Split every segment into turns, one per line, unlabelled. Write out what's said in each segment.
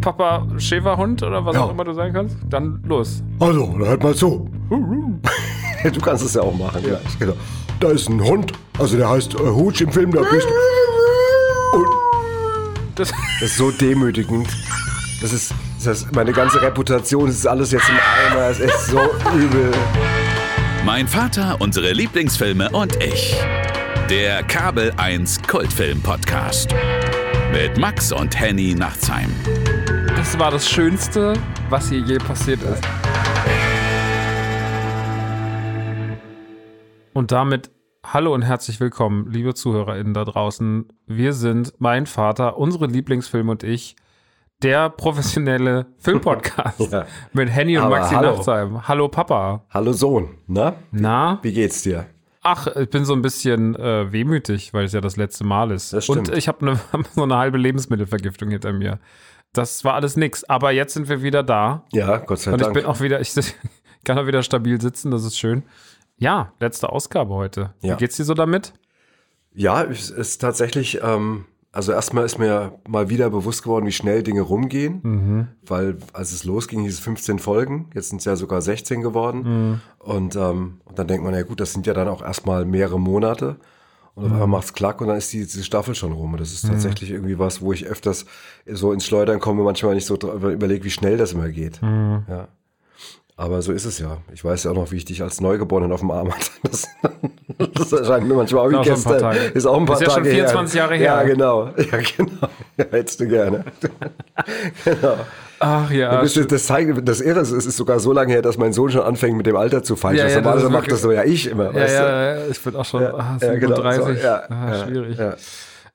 Papa Schäferhund oder was
Ja.
auch immer du sein kannst? Dann los.
Also, dann hört mal zu. du kannst es ja auch machen. Ja. Genau. Da ist ein Hund, also der heißt äh, Hutsch im Film, da bist Und
Das,
das ist so demütigend. Das ist, das ist meine ganze Reputation, das ist alles jetzt im Eimer, es ist so übel.
Mein Vater, unsere Lieblingsfilme und ich. Der Kabel 1 Kultfilm Podcast. Mit Max und Henny Nachtsheim.
Das war das Schönste, was hier je passiert ist. Und damit hallo und herzlich willkommen, liebe ZuhörerInnen da draußen. Wir sind mein Vater, unsere Lieblingsfilme und ich, der professionelle Filmpodcast
Ja.
mit Henny und
Aber
Maxi
hallo.
Nachtsheim. Hallo Papa.
Hallo Sohn, na?
Na?
Wie geht's dir?
Ach, ich bin so ein bisschen äh, wehmütig, weil es ja das letzte Mal ist.
Das stimmt.
Und ich habe ne, so eine halbe Lebensmittelvergiftung hinter mir. Das war alles nix. Aber jetzt sind wir wieder da.
Ja, Gott sei
Und ich
Dank.
bin auch wieder, ich kann auch wieder stabil sitzen, das ist schön. Ja, letzte Ausgabe heute.
Ja.
Wie geht's dir so damit?
Ja, es ist tatsächlich, ähm, also erstmal ist mir mal wieder bewusst geworden, wie schnell Dinge rumgehen,
Mhm.
weil als es losging, hieß es 15 Folgen, jetzt sind es ja sogar 16 geworden
Mhm.
und, ähm, und dann denkt man, ja gut, das sind ja dann auch erstmal mehrere Monate und auf
Mhm.
einmal macht's klack und dann ist die, diese Staffel schon rum und das ist tatsächlich irgendwie was, wo ich öfters so ins Schleudern komme, manchmal nicht so überlege, wie schnell das immer geht.
Mhm.
Ja. Aber so ist es ja. Ich weiß ja auch noch, wie ich dich als Neugeborenen auf dem Arm hatte. Das, erscheint mir manchmal auch wie
Ist auch schon ein paar
gestern.
Tage.
Ist auch ein paar
Ist ja schon
Tage
24
her.
Jahre her.
Ja, genau. Ja, genau. Ja, hättest du gerne. genau.
Ach ja.
Das, das, zeigt, das Irre ist, es ist sogar so lange her, dass mein Sohn schon anfängt mit dem Alter zu fallen.
Ja, ja,
normalerweise macht das so ja ich immer.
ja, ja, ja, ich bin auch schon
ja, genau.
37.
So, ja,
ah, schwierig.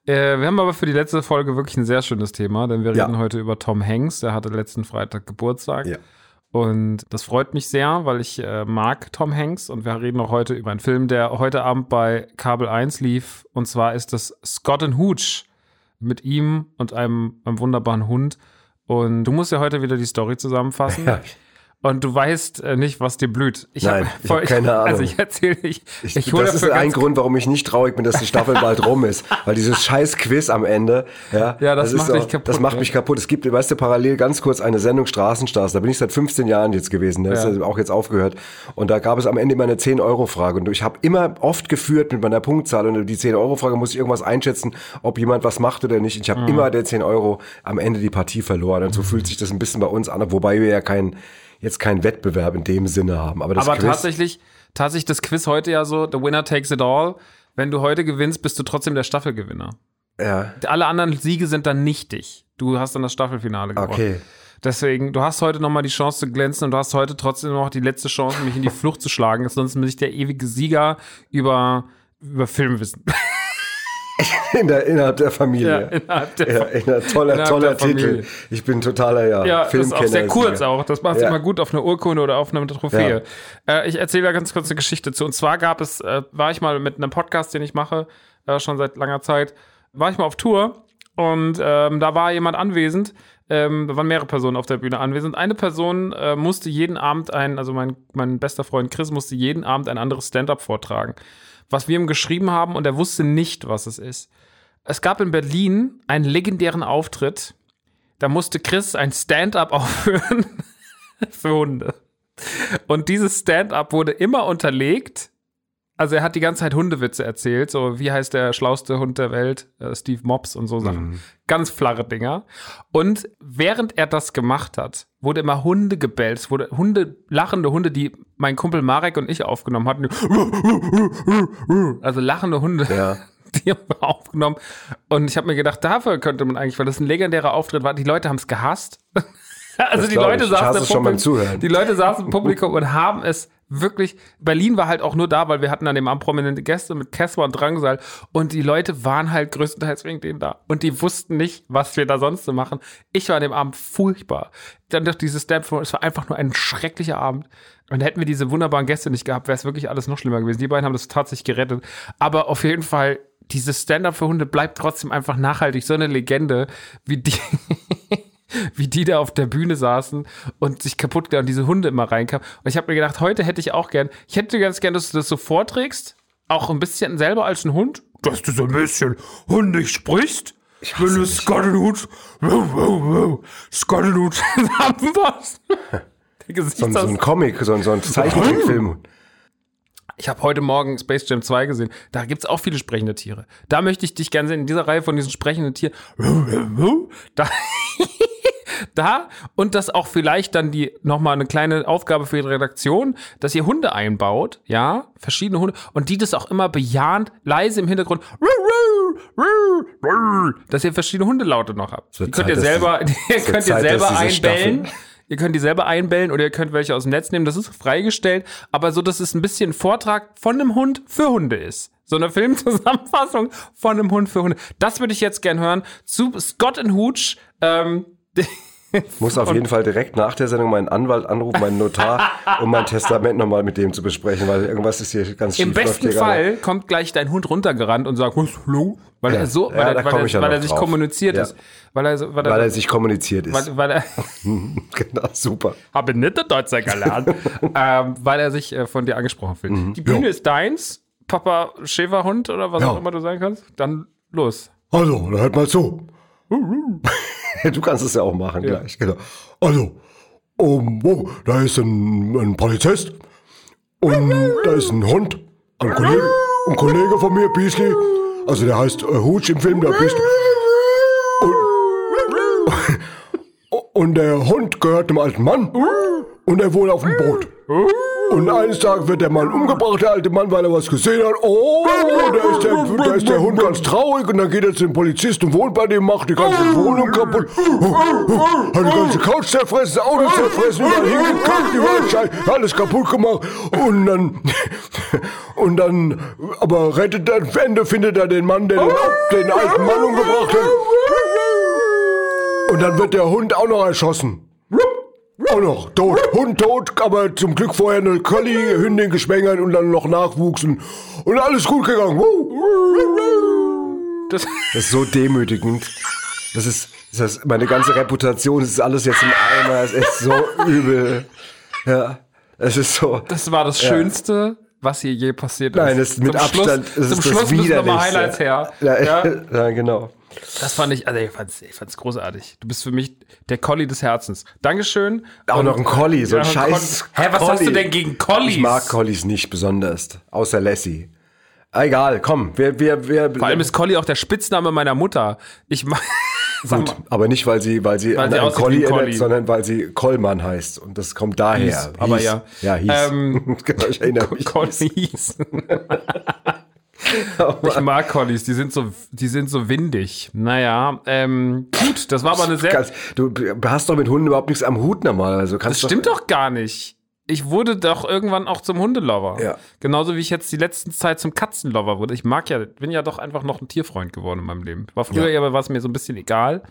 Äh, wir haben aber für die letzte Folge wirklich ein sehr schönes Thema, denn wir reden heute über Tom Hanks. Der hatte letzten Freitag Geburtstag.
Ja.
Und das freut mich sehr, weil ich äh, mag Tom Hanks und wir reden auch heute über einen Film, der heute Abend bei Kabel 1 lief. Und zwar ist das Scott and Hooch mit ihm und einem, einem wunderbaren Hund. Und du musst ja heute wieder die Story zusammenfassen.
Ja.
Und du weißt äh, nicht, was dir blüht. Ich
Nein,
hab
ich hab keine Ahnung.
Also ich erzähle. Ich,
Ich,
hole
das ist ein Grund, warum ich nicht traurig bin, dass die Staffel bald rum ist. Weil dieses scheiß Quiz am Ende, ja,
Ja, das
ist
macht dich kaputt,
Das macht
ne?
mich kaputt. Es gibt, weißt du, parallel ganz kurz eine Sendung Straßenstars. Da bin ich seit 15 Jahren jetzt gewesen. Da ist
Ja.
ja auch jetzt aufgehört. Und da gab es am Ende immer eine 10-Euro-Frage. Und ich habe immer oft geführt mit meiner Punktzahl. Und die 10-Euro-Frage muss ich irgendwas einschätzen, ob jemand was macht oder nicht. Und ich
Mhm.
habe immer der 10 Euro am Ende die Partie verloren. Und so fühlt sich das ein bisschen bei uns an, wobei wir ja kein, jetzt keinen Wettbewerb in dem Sinne haben. Aber das
Aber
Quiz,
tatsächlich, tatsächlich das Quiz heute ja so, the winner takes it all. Wenn du heute gewinnst, bist du trotzdem der Staffelgewinner.
ja,
Alle anderen Siege sind dann nichtig. Du hast dann das Staffelfinale gewonnen.
okay.
Deswegen, du hast heute nochmal die Chance zu glänzen und du hast heute trotzdem noch die letzte Chance, mich in die Flucht zu schlagen. Sonst bin ich der ewige Sieger über, über Filmwissen.
In der, innerhalb der Familie.
innerhalb der
Ja, in einer toller,
Innerhalb
toller
der Familie.
Titel. Ich bin totaler, ja,
Ja, das ist auch sehr kurz
Filmkenner.
auch. Das macht
Ja.
immer gut auf einer Urkunde oder auf einer Trophäe. Äh, ich erzähle da ganz kurz eine Geschichte zu. Und zwar gab es, äh, war ich mal mit einem Podcast, den ich mache, äh, schon seit langer Zeit, war ich mal auf Tour und ähm, da war jemand anwesend. Ähm, da waren mehrere Personen auf der Bühne anwesend. Eine Person äh, musste jeden Abend ein, also mein, mein bester Freund Chris musste jeden Abend ein anderes Stand-up vortragen, was wir ihm geschrieben haben und er wusste nicht, was es ist. Es gab in Berlin einen legendären Auftritt. Da musste Chris ein Stand-up aufführen für Hunde. Und dieses Stand-up wurde immer unterlegt. Also er hat die ganze Zeit Hundewitze erzählt, so wie heißt der schlauste Hund der Welt, äh, Steve Mops und so Sachen. Ganz flache Dinger. Und während er das gemacht hat, wurde immer Hunde gebellt. Es wurde Hunde, lachende Hunde, die mein Kumpel Marek und ich aufgenommen hatten. Also lachende Hunde
Ja.
die haben wir aufgenommen. Und ich habe mir gedacht, dafür könnte man eigentlich, weil das ein legendärer Auftritt war, die Leute haben es gehasst. also
Das
die Leute, saßen im Publikum, die Leute saßen im Publikum und haben es wirklich. Berlin war halt auch nur da, weil wir hatten an dem Abend prominente Gäste mit Casper und Drangsal. Und die Leute waren halt größtenteils wegen denen da. Und die wussten nicht, was wir da sonst so machen. Ich war an dem Abend furchtbar. Dann durch dieses Stand, es war einfach nur ein schrecklicher Abend. Und hätten wir diese wunderbaren Gäste nicht gehabt, wäre es wirklich alles noch schlimmer gewesen. Die beiden haben das tatsächlich gerettet. Aber auf jeden Fall, dieses Stand-up für Hunde bleibt trotzdem einfach nachhaltig. So eine Legende, wie die, wie die da auf der Bühne saßen und sich kaputt und diese Hunde immer reinkamen. Und ich habe mir gedacht, heute hätte ich auch gern, ich hätte ganz gern, dass du das so vorträgst, auch ein bisschen selber als ein Hund, dass du so ein bisschen hundig sprichst Ich bin eine Scott and Hooch. Scott and Hooch zusammenpasst. Der
So, ein- so ein Comic, so, ein- so ein Zeichentrickfilm.
Ich habe heute Morgen Space Jam 2 gesehen. Da gibt's auch viele sprechende Tiere. Da möchte ich dich gerne sehen, in dieser Reihe von diesen sprechenden Tieren. Da, da und das auch vielleicht dann die nochmal eine kleine Aufgabe für die Redaktion, dass ihr Hunde einbaut, ja, verschiedene Hunde, und die das auch immer bejahend, leise im Hintergrund, dass ihr verschiedene Hundelaute noch habt. Die könnt ihr selber, ihr könnt ihr selber einbellen. Ihr könnt die selber einbellen oder ihr könnt welche aus dem Netz nehmen. Das ist freigestellt, aber so, dass es ein bisschen Vortrag von einem Hund für Hunde ist. So eine Filmzusammenfassung von einem Hund für Hunde. Das würde ich jetzt gern hören zu Scott and Hooch. Ähm,
Muss auf jeden Fall direkt nach der Sendung meinen Anwalt anrufen, meinen Notar, um mein Testament nochmal mit dem zu besprechen, weil irgendwas ist hier ganz schief.
Im besten
hier gerade.
Fall kommt gleich dein Hund runtergerannt und sagt, hallo? Weil
Ja.
er so,
Ja,
weil,
da
er, weil, er,
ja
weil er sich
drauf.
kommuniziert
Ja.
ist. Weil er, weil
Weil er sich kommuniziert ist.
weil, er,
genau, super.
habe nicht der Deutscher gelernt, ähm, weil er sich äh, von dir angesprochen fühlt. Die Bühne ist deins, Papa Schäferhund oder was
Ja.
auch immer du sein kannst. Dann los.
Also, da hört mal zu.
Du kannst es ja auch machen gleich. Genau.
Also, um, oh, da ist ein, ein Polizist und da ist ein Hund, ein Kollege, ein Kollege von mir, Beasley. Also der heißt äh, Hooch im Film, der Beasley. Und, und der Hund gehört einem alten Mann und er wohnt auf dem Boot. Und eines Tages wird der Mann umgebracht, der alte Mann, weil er was gesehen hat. Oh, da ist der, da ist der Hund ganz traurig und dann geht er zu dem Polizisten und wohnt bei dem, macht die ganze Wohnung kaputt. Hat die ganze Couch zerfressen, das Auto zerfressen, überall hingekackt, überall Scheiß, alles kaputt gemacht. Und dann, und dann, aber rettet er, am Ende findet er den Mann, der den, den alten Mann umgebracht hat. Und dann wird der Hund auch noch erschossen. Auch noch tot. Hund tot, aber zum Glück vorher eine Collie-Hündin geschwängert und dann noch Nachwuchs und, alles gut gegangen.
Das,
Das ist so demütigend. Das ist, das ist meine ganze Reputation, das ist alles jetzt im Eimer, es ist so übel. Ja, es ist so.
das war das Schönste, was hier je passiert ist.
Nein, das ist mit
Zum
Abstand,
Schluss,
es
zum
ist
Schluss
das
müssen nochmal. Highlights her.
Ja,
Ja.
ja, genau.
Das fand ich, also ich fand's, ich fand's großartig. Du bist für mich der Collie des Herzens. Dankeschön.
Auch
Und-
noch ein Collie, so ein
Ja,
scheiß
Collie. Hä, was hast du
Collie.
denn gegen Collies?
Ich mag Collies nicht besonders, außer Lassie. Egal, komm, wir, wir, wir.
Vor allem ist Collie auch der Spitzname meiner Mutter. Ich mag.
Gut, aber nicht, weil sie, weil sie
Weil
an
sie
Collie
ein
erinnert,
Collie.
sondern weil sie Kollmann heißt. Und das kommt daher.
Hieß, aber ja.
Ja, hieß.
Ähm,
genau, ich erinnere mich.
Ich mag Collies, die sind so, die sind so windig. Naja, ähm, gut, das war aber eine sehr.
Du hast doch mit Hunden überhaupt nichts am Hut normal. Also
Das
kannst
stimmt doch gar nicht. Ich wurde doch irgendwann auch zum Hundelover.
Ja.
Genauso wie ich jetzt die letzten Zeit zum Katzenlover wurde. Ich mag ja, bin ja doch einfach noch ein Tierfreund geworden in meinem Leben. War früher
Ja.
aber war es mir so ein bisschen egal.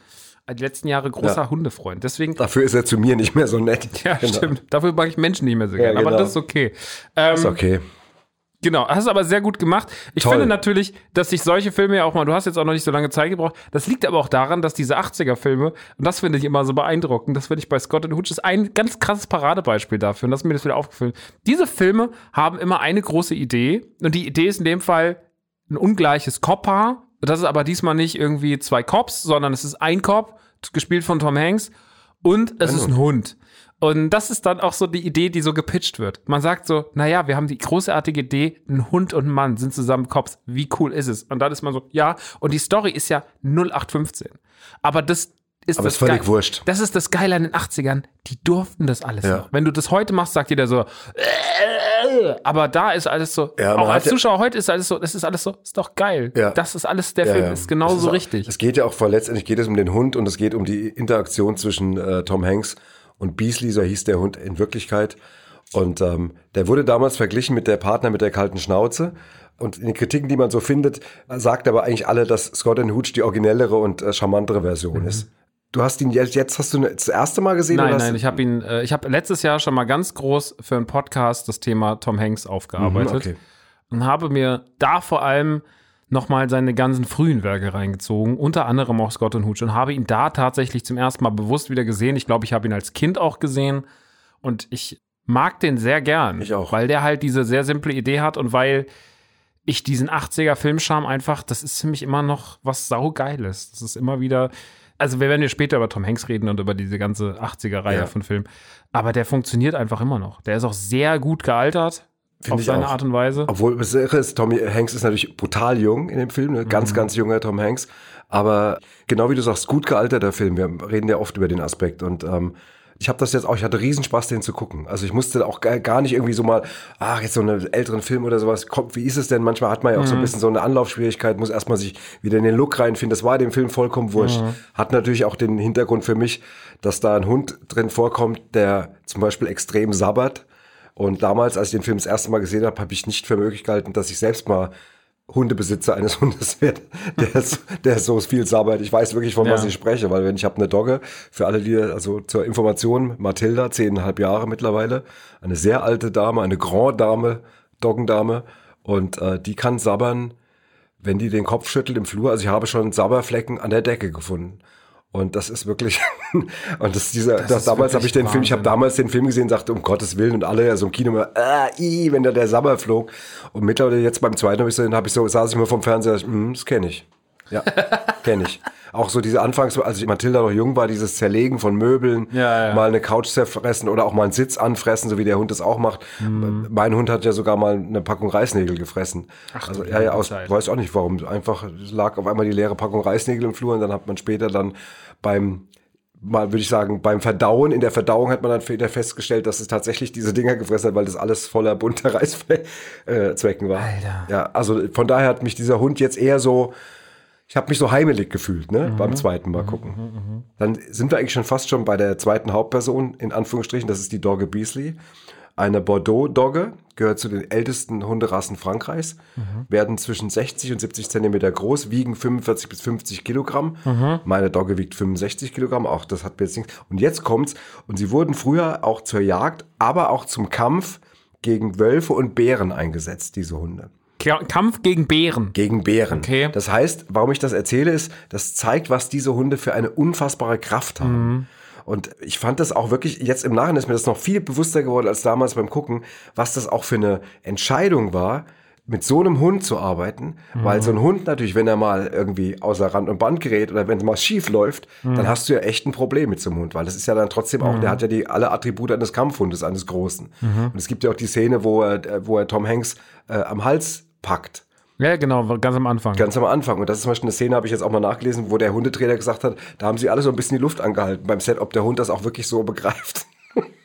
Die letzten Jahre großer
Ja.
Hundefreund. Deswegen,
Dafür ist er zu mir nicht mehr so nett.
ja,
Genau.
stimmt. Dafür mag ich Menschen nicht mehr so gerne.
genau.
Aber das ist okay. Ähm,
Ist okay.
Genau, hast du aber sehr gut gemacht. Ich
Toll.
finde natürlich, dass sich solche Filme ja auch mal, du hast jetzt auch noch nicht so lange Zeit gebraucht, das liegt aber auch daran, dass diese 80er-Filme, und das finde ich immer so beeindruckend, das finde ich bei Scott and Hooch, ist ein ganz krasses Paradebeispiel dafür, und das ist mir das wieder aufgefallen. Diese Filme haben immer eine große Idee, und die Idee ist in dem Fall ein ungleiches Cop-Paar. Das ist aber diesmal nicht irgendwie zwei Cops, sondern es ist ein Cop, gespielt von Tom Hanks, und es ist ein Hund. Und das ist dann auch so die Idee, die so gepitcht wird. Man sagt so, naja, wir haben die großartige Idee, ein Hund und ein Mann sind zusammen Cops. Wie cool ist es? Und dann ist man so, ja. Und die Story ist ja 0815. Aber das ist
Aber
das
ist völlig
Geil-
wurscht.
Das ist das Geile an den 80ern. Die durften das alles
Ja.
noch. Wenn du das heute machst, sagt jeder so, äh, aber da ist alles so,
Ja,
auch als
ja-
Zuschauer heute ist alles so, das ist alles so, ist doch geil.
Ja.
Das ist alles, der Film ist genauso
Das auch-
richtig.
Es geht ja auch, vor- letztendlich geht es um den Hund und es geht um die Interaktion zwischen äh, Tom Hanks und Beasley, so hieß der Hund in Wirklichkeit. Und ähm, der wurde damals verglichen mit der Partner mit der kalten Schnauze. Und in den Kritiken, die man so findet, sagt aber eigentlich alle, dass Scott and Hooch die originellere und äh, charmantere Version ist. Du hast ihn jetzt, jetzt hast du ihn das erste Mal gesehen?
Nein, nein, ich habe ihn, äh, ich habe letztes Jahr schon mal ganz groß für einen Podcast das Thema Tom Hanks aufgearbeitet
Mhm, okay.
und habe mir da vor allem nochmal seine ganzen frühen Werke reingezogen, unter anderem auch Scott und Hooch und habe ihn da tatsächlich zum ersten Mal bewusst wieder gesehen. Ich glaube, ich habe ihn als Kind auch gesehen und ich mag den sehr gern.
Ich auch.
Weil der halt diese sehr simple Idee hat und weil ich diesen 80er Filmscham einfach, das ist für mich immer noch was saugeiles. Das ist immer wieder, also wir werden ja später über Tom Hanks reden und über diese ganze 80er-Reihe
Ja.
von Filmen, aber der funktioniert einfach immer noch. Der ist auch sehr gut gealtert,
Finde
auf
ich
seine
auch.
Art und Weise.
Obwohl, das irre ist, Tommy Hanks ist natürlich brutal jung in dem Film, ne? ganz,
Mhm.
ganz junger Tom Hanks. Aber genau wie du sagst, gut gealterter Film. Wir reden ja oft über den Aspekt. Und ähm, ich habe das jetzt auch, ich hatte Riesenspaß, den zu gucken. Also ich musste auch gar nicht irgendwie so mal, ach, jetzt so einen älteren Film oder sowas. Kommt, wie ist es denn? Manchmal hat man ja auch so ein bisschen so eine Anlaufschwierigkeit, muss erstmal sich wieder in den Look reinfinden. Das war dem Film vollkommen wurscht. Hat natürlich auch den Hintergrund für mich, dass da ein Hund drin vorkommt, der zum Beispiel extrem sabbert. Und damals, als ich den Film das erste Mal gesehen habe, habe ich nicht für möglich gehalten, dass ich selbst mal Hundebesitzer eines Hundes werde, der, so- der so viel sabbert. Ich weiß wirklich, von was
Ja.
ich spreche, weil wenn ich habe eine Dogge, für alle, die, also zur Information, Mathilda, zehneinhalb Jahre mittlerweile, eine sehr alte Dame, eine Grand Dame, Doggendame, und äh, die kann sabbern, wenn die den Kopf schüttelt im Flur. Also ich habe schon Sabberflecken an der Decke gefunden. Und das ist wirklich, und das ist dieser, das
ist
damals habe ich den Film, ich habe damals den Film gesehen, sagte, um Gottes Willen, und alle ja so im Kino immer, ah, i, wenn da der Sabber flog. Und mittlerweile jetzt beim zweiten habe ich so, hab ich so, saß ich mir vom Fernseher, hm, das kenne ich. Ja, kenne ich. Auch so diese Anfangs, als Mathilda noch jung war, dieses Zerlegen von Möbeln,
Ja, ja.
mal eine Couch zerfressen oder auch mal einen Sitz anfressen, so wie der Hund das auch macht.
Mhm.
Mein Hund hat ja sogar mal eine Packung Reisnägel gefressen. Ach, also, ja, ja, aus,
Zeit.
weiß auch nicht warum. Einfach lag auf einmal die leere Packung Reisnägel im Flur und dann hat man später dann beim mal würde ich sagen, beim Verdauen, in der Verdauung hat man dann wieder festgestellt, dass es tatsächlich diese Dinger gefressen hat, weil das alles voller bunter Reißzwecken war.
Alter.
Ja, also von daher hat mich dieser Hund jetzt eher so, ich habe mich so heimelig gefühlt, ne,
Mhm.
beim zweiten Mal gucken. Dann sind wir eigentlich schon fast schon bei der zweiten Hauptperson, in Anführungsstrichen, das ist die Dogge Beasley. Eine Bordeaux-Dogge, gehört zu den ältesten Hunderassen Frankreichs, werden zwischen 60 und 70 Zentimeter groß, wiegen 45 bis 50 Kilogramm. Meine Dogge wiegt 65 Kilogramm, auch das hat mir jetzt nichts. Und jetzt kommt's, und sie wurden früher auch zur Jagd, aber auch zum Kampf gegen Wölfe und Bären eingesetzt, diese Hunde
Kampf gegen Bären.
gegen Bären.
Okay.
Das heißt, warum ich das erzähle, ist, das zeigt, was diese Hunde für eine unfassbare Kraft haben. Und ich fand das auch wirklich, jetzt im Nachhinein ist mir das noch viel bewusster geworden als damals beim Gucken, was das auch für eine Entscheidung war, mit so einem Hund zu arbeiten, weil so ein Hund natürlich, wenn er mal irgendwie außer Rand und Band gerät oder wenn es mal schief läuft, dann hast du ja echt ein Problem mit so einem Hund, weil das ist ja dann trotzdem auch, der hat ja die alle Attribute eines Kampfhundes, eines Großen. Und es gibt ja auch die Szene, wo er, wo er Tom Hanks äh, am Hals packt.
Ja, genau, ganz am Anfang.
Ganz am Anfang. Und das ist zum Beispiel eine Szene, habe ich jetzt auch mal nachgelesen, wo der Hundetrainer gesagt hat, da haben sie alle so ein bisschen die Luft angehalten beim Set, ob der Hund das auch wirklich so begreift.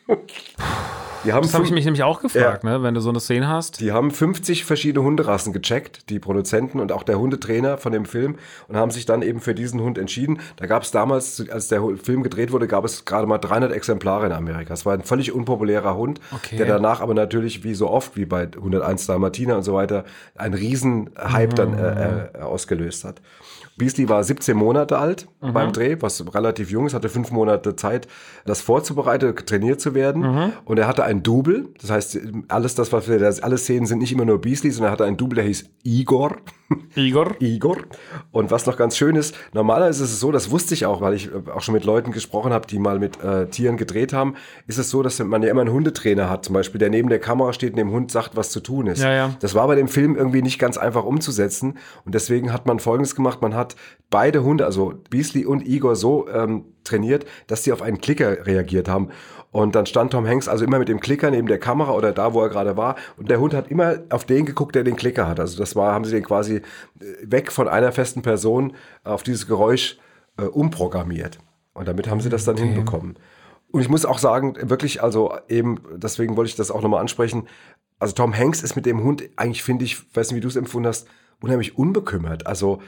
die, haben
das habe ich mich nämlich auch gefragt, ne, wenn du so eine Szene hast.
die haben 50 verschiedene Hunderassen gecheckt, die Produzenten und auch der Hundetrainer von dem Film und haben sich dann eben für diesen Hund entschieden. Da gab es damals, als der Film gedreht wurde, gab es gerade mal 300 Exemplare in Amerika. Es war ein völlig unpopulärer Hund,
Okay.
der danach aber natürlich, wie so oft, wie bei 101 Dalmatiner und so weiter, einen riesen Hype dann äh, äh, ausgelöst hat. Beasley war 17 Monate alt beim Dreh, was relativ jung ist, hatte fünf Monate Zeit, das vorzubereiten, trainiert zu werden. Und er hatte ein Double. Das heißt, alles das, was wir, das, alle Szenen sind nicht immer nur Beasley, sondern er hatte ein Double, der hieß Igor.
Igor.
Igor. Und was noch ganz schön ist, normalerweise ist es so, das wusste ich auch, weil ich äh, auch schon mit Leuten gesprochen habe, die mal mit äh, Tieren gedreht haben, ist es so, dass man ja immer einen Hundetrainer hat, zum Beispiel, der neben der Kamera steht und dem Hund sagt, was zu tun ist.
Ja, ja.
Das war bei dem Film irgendwie nicht ganz einfach umzusetzen. Und deswegen hat man Folgendes gemacht, man hat beide Hunde, also Beasley und Igor, so ähm, trainiert, dass sie auf einen Klicker reagiert haben. Und dann stand Tom Hanks also immer mit dem Klicker neben der Kamera oder da, wo er gerade war. Und der Hund hat immer auf den geguckt, der den Klicker hat. Also das war, haben sie den quasi äh, weg von einer festen Person auf dieses Geräusch äh, umprogrammiert. Und damit haben sie das dann hinbekommen. Und ich muss auch sagen, wirklich, also eben, deswegen wollte ich das auch nochmal ansprechen. Also Tom Hanks ist mit dem Hund eigentlich, finde ich, weiß nicht, wie du es empfunden hast, unheimlich unbekümmert. Also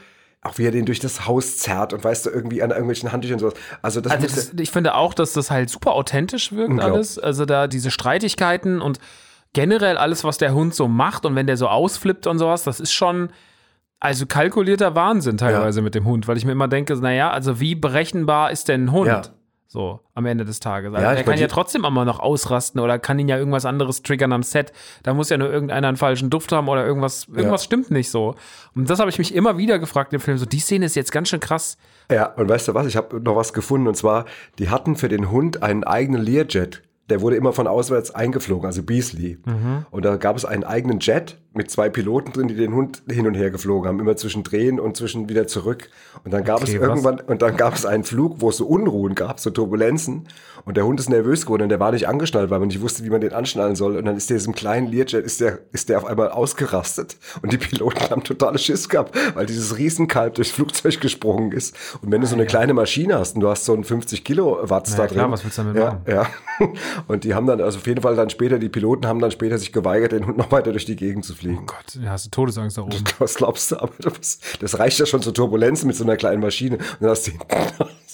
auch wie er den durch das Haus zerrt und weißt du, irgendwie an irgendwelchen Handtüchern und sowas. Also das,
Also das, ich finde auch, dass das halt super authentisch wirkt alles. Also da diese Streitigkeiten und generell alles, was der Hund so macht und wenn der so ausflippt und sowas, das ist schon also kalkulierter Wahnsinn teilweise mit dem Hund, weil ich mir immer denke, naja, also wie berechenbar ist denn ein Hund?
Ja.
So, am Ende des Tages. Also
Ja,
der
ich
kann ja trotzdem immer noch ausrasten oder kann ihn ja irgendwas anderes triggern am Set. Da muss ja nur irgendeiner einen falschen Duft haben oder irgendwas, irgendwas stimmt nicht so. Und das habe ich mich immer wieder gefragt im Film. So, die Szene ist jetzt ganz schön krass.
Ja, und weißt du was? Ich habe noch was gefunden und zwar, die hatten für den Hund einen eigenen Learjet. Der wurde immer von auswärts eingeflogen, also Beasley. Und da gab es einen eigenen Jet, mit zwei Piloten drin, die den Hund hin und her geflogen haben, immer zwischen Drehen und zwischen wieder zurück. Und dann gab
Okay,
es
was?
irgendwann, und dann gab es einen Flug, wo es so Unruhen gab, so Turbulenzen. Und der Hund ist nervös geworden und der war nicht angeschnallt, weil man nicht wusste, wie man den anschnallen soll. Und dann ist der diesem kleinen Learjet, ist der, ist der auf einmal ausgerastet. Und die Piloten haben totale Schiss gehabt, weil dieses Riesenkalb durchs Flugzeug gesprungen ist. Und wenn du so eine kleine Maschine hast und du hast so einen 50 Kilowatt
Ja,
da
klar,
drin.
was willst du damit
ja,
machen?
Ja. Und die haben dann, also auf jeden Fall dann später, die Piloten haben dann später sich geweigert, den Hund noch weiter durch die Gegend zu fliegen.
Oh Gott, ja, hast du Todesangst da oben.
Was glaubst du? Aber das, das reicht ja schon zur Turbulenzen mit so einer kleinen Maschine. Und dann hast du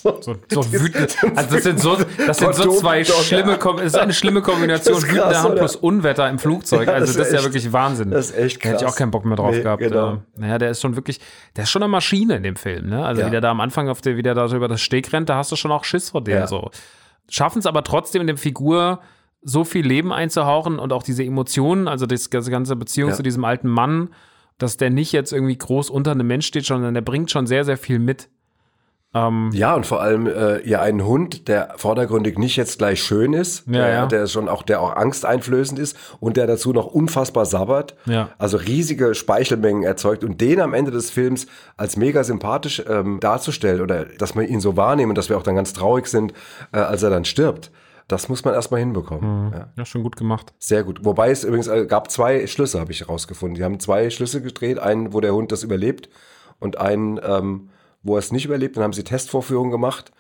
So, so wütend. Also das sind so, das sind so zwei schlimme, es ist eine schlimme Kombination.
Das ist
Wütender
krass,
Hand plus Unwetter im Flugzeug.
Ja,
also
das
das,
ist
ja wirklich Wahnsinn.
das ist echt
Da hätte ich
krass.
auch keinen Bock mehr drauf
Nee,
gehabt.
genau.
Äh, Naja, der ist schon wirklich, der ist schon eine Maschine in dem Film. Ne? Also
Ja.
wie der da am Anfang auf der, wie der da so über das Steg rennt, da hast du schon auch Schiss vor dem.
Ja.
So. Schaffen es aber trotzdem in der Figur so viel Leben einzuhauchen und auch diese Emotionen, also das, ganze Beziehung
Ja.
zu diesem alten Mann, dass der nicht jetzt irgendwie groß unter einem Mensch steht, sondern der bringt schon sehr, sehr viel mit. Ähm,
Ja, und vor allem äh, ja einen Hund, der vordergründig nicht jetzt gleich schön ist,
Ja,
der,
ja.
der schon auch, der auch angsteinflößend ist und der dazu noch unfassbar sabbert,
Ja.
also riesige Speichelmengen erzeugt und den am Ende des Films als mega sympathisch ähm, darzustellen oder dass wir ihn so wahrnehmen und dass wir auch dann ganz traurig sind, äh, als er dann stirbt. Das muss man erstmal hinbekommen. Ja.
ja, schon gut gemacht.
Sehr gut. Wobei es übrigens äh, gab zwei Schlüsse, habe ich herausgefunden. Die haben zwei Schlüsse gedreht. Einen, wo der Hund das überlebt und einen, ähm, wo er es nicht überlebt. Dann haben sie Testvorführungen gemacht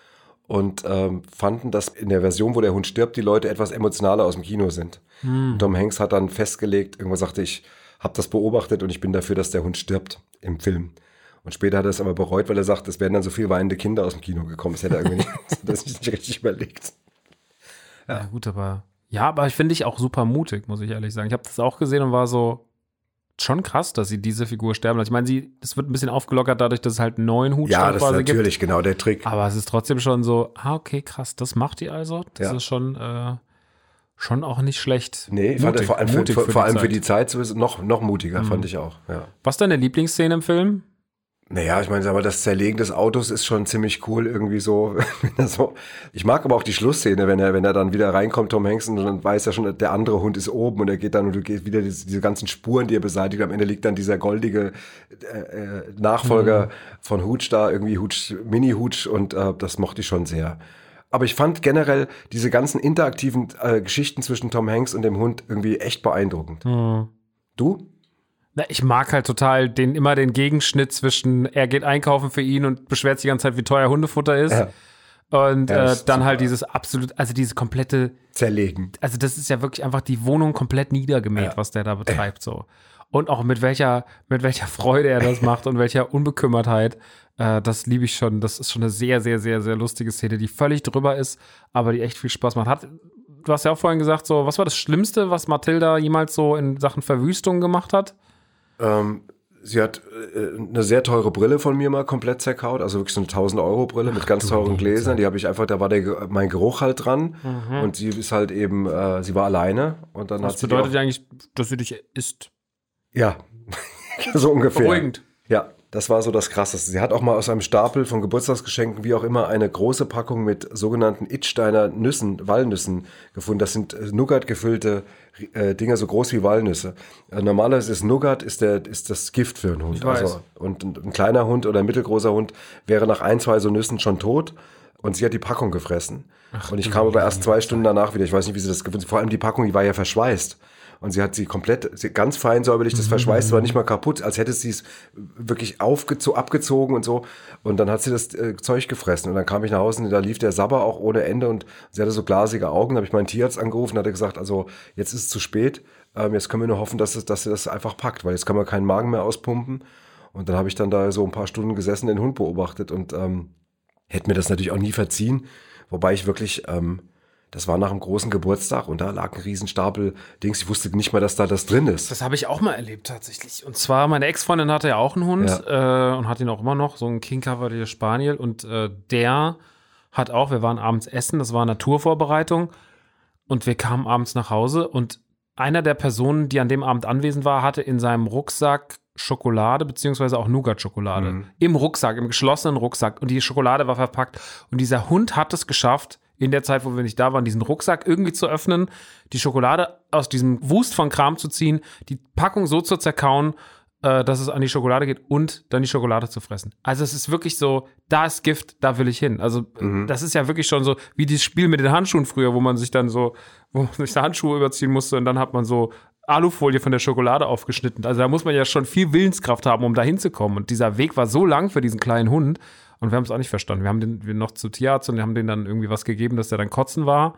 und ähm, fanden, dass in der Version, wo der Hund stirbt, die Leute etwas emotionaler aus dem Kino sind. Und Tom Hanks hat dann festgelegt, irgendwas sagte ich, habe das beobachtet und ich bin dafür, dass der Hund stirbt im Film. Und später hat er es aber bereut, weil er sagt, es wären dann so viel weinende Kinder aus dem Kino gekommen. Das hätte er irgendwie nicht, das nicht richtig überlegt.
Ja, gut, aber. Ja, aber ich finde ich auch super mutig, muss ich ehrlich sagen. Ich habe das auch gesehen und war so schon krass, dass sie diese Figur sterben lassen. Ich meine, sie, es wird ein bisschen aufgelockert dadurch, dass es halt einen neuen Hut
Ja, das ist natürlich genau der Trick.
Aber es ist trotzdem schon so, ah, okay, krass, das macht die also. Das
Ja.
ist schon, äh, schon auch nicht schlecht.
Nee, ich fand
Mutig,
das vor allem, für,
mutig
vor, allem
Zeit.
für die Zeit sowieso noch, noch mutiger, fand ich auch. Ja.
Was ist deine Lieblingsszene im Film?
Naja, ich meine, aber das Zerlegen des Autos ist schon ziemlich cool, irgendwie so. Ich mag aber auch die Schlussszene, wenn er, wenn er dann wieder reinkommt, Tom Hanks, und dann weiß er schon, der andere Hund ist oben und er geht dann und du gehst wieder diese, diese ganzen Spuren, die er beseitigt. Am Ende liegt dann dieser goldige äh, äh, Nachfolger von Hooch da, irgendwie Hooch, Mini-Hooch und äh, das mochte ich schon sehr. Aber ich fand generell diese ganzen interaktiven äh, Geschichten zwischen Tom Hanks und dem Hund irgendwie echt beeindruckend. Du?
Na, ich mag halt total den, immer den Gegenschnitt zwischen, er geht einkaufen für ihn und beschwert sich die ganze Zeit, wie teuer Hundefutter ist.
Ja.
Und
Ja,
äh, dann halt dieses absolut, also diese komplette
Zerlegen.
also das ist ja wirklich einfach die Wohnung komplett niedergemäht,
Ja.
was der da betreibt so. Und auch mit welcher mit welcher Freude er das macht und welcher Unbekümmertheit. Äh, das liebe ich schon. Das ist schon eine sehr sehr sehr sehr lustige Szene, die völlig drüber ist, aber die echt viel Spaß macht. Hat du hast ja auch vorhin gesagt, so was war das Schlimmste, was Mathilda jemals so in Sachen Verwüstung gemacht hat?
Ähm, sie hat äh, eine sehr teure Brille von mir mal komplett zerkaut, also wirklich so eine 1000 Euro Brille mit ganz teuren Gläsern. Die habe ich einfach, da war der, mein Geruch halt dran und sie ist halt eben, äh, sie war alleine und dann
Das
hat sie
bedeutet ja eigentlich, dass sie dich isst.
auch, ja, so ungefähr.
Beruhigend.
Ja, das war so das Krasseste. Sie hat auch mal aus einem Stapel von Geburtstagsgeschenken, wie auch immer, eine große Packung mit sogenannten Itsteiner Nüssen, Walnüssen gefunden. Das sind äh, Nougat gefüllte äh, Dinger so groß wie Walnüsse. Äh, normalerweise ist Nougat ist, der, ist das Gift für einen Hund. Also, und ein, ein kleiner Hund oder ein mittelgroßer Hund wäre nach ein, zwei so Nüssen schon tot. Und sie hat die Packung gefressen. und ich kam aber erst zwei Stunden danach wieder. Ich weiß nicht, wie sie das gefunden. Vor allem die Packung, die war ja verschweißt. Und sie hat sie komplett, sie, ganz fein säuberlich, das verschweißt war nicht mal kaputt, als hätte sie es wirklich aufgezo abgezogen und so. Und dann hat sie das äh, Zeug gefressen. Und dann kam ich nach Hause und da lief der Sabber auch ohne Ende und sie hatte so glasige Augen. Da habe ich meinen Tierarzt angerufen und hat er gesagt, also jetzt ist es zu spät. Ähm, jetzt können wir nur hoffen, dass, es, dass sie das einfach packt, weil jetzt kann man keinen Magen mehr auspumpen. Und dann habe ich dann da so ein paar Stunden gesessen, den Hund beobachtet und ähm, hätte mir das natürlich auch nie verziehen. Wobei ich wirklich, ähm, das war nach einem großen Geburtstag und da lag ein Riesenstapel Dings. Ich wusste nicht mal, dass da das drin ist.
Das habe ich auch mal erlebt tatsächlich. Und zwar, meine Ex-Freundin hatte ja auch einen Hund äh, und hat ihn auch immer noch, so einen King Cavalier Spaniel. Und äh, der hat auch, wir waren abends essen, das war Naturvorbereitung. Und wir kamen abends nach Hause und einer der Personen, die an dem Abend anwesend war, hatte in seinem Rucksack Schokolade beziehungsweise auch Nougat-Schokolade. Im Rucksack, im geschlossenen Rucksack. Und die Schokolade war verpackt. Und dieser Hund hat es geschafft, in der Zeit, wo wir nicht da waren, diesen Rucksack irgendwie zu öffnen, die Schokolade aus diesem Wust von Kram zu ziehen, die Packung so zu zerkauen, äh, dass es an die Schokolade geht und dann die Schokolade zu fressen. Also es ist wirklich so, da ist Gift, da will ich hin. Also das ist ja wirklich schon so wie dieses Spiel mit den Handschuhen früher, wo man sich dann so, wo man sich die Handschuhe überziehen musste und dann hat man so Alufolie von der Schokolade aufgeschnitten. Also da muss man ja schon viel Willenskraft haben, um da hinzukommen. Und dieser Weg war so lang für diesen kleinen Hund und wir haben es auch nicht verstanden. Wir haben den wir noch zu Tierarzt und wir haben denen dann irgendwie was gegeben, dass der dann kotzen war.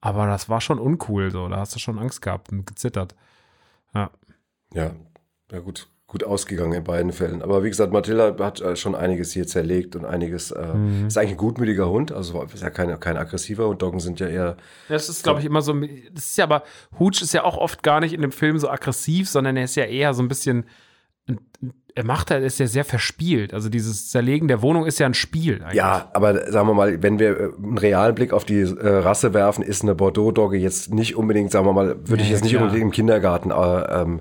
Aber das war schon uncool so. Da hast du schon Angst gehabt und gezittert. Ja.
Ja, ja gut. Gut ausgegangen in beiden Fällen. Aber wie gesagt, Matilda hat äh, schon einiges hier zerlegt und einiges. Äh,
Mhm.
Ist eigentlich ein gutmütiger Hund, also ist ja kein, kein aggressiver Hund. Doggen sind ja eher.
Das ist, glaube ich, immer so. Das ist ja aber, Hooch ist ja auch oft gar nicht in dem Film so aggressiv, sondern er ist ja eher so ein bisschen. Er macht halt, ist ja sehr verspielt. Also dieses Zerlegen der Wohnung ist ja ein Spiel eigentlich.
Ja, aber sagen wir mal, wenn wir äh, einen realen Blick auf die äh, Rasse werfen, ist eine Bordeaux-Dogge jetzt nicht unbedingt, sagen wir mal, würde ich
Ja,
jetzt nicht
klar.
unbedingt im Kindergarten äh, ähm,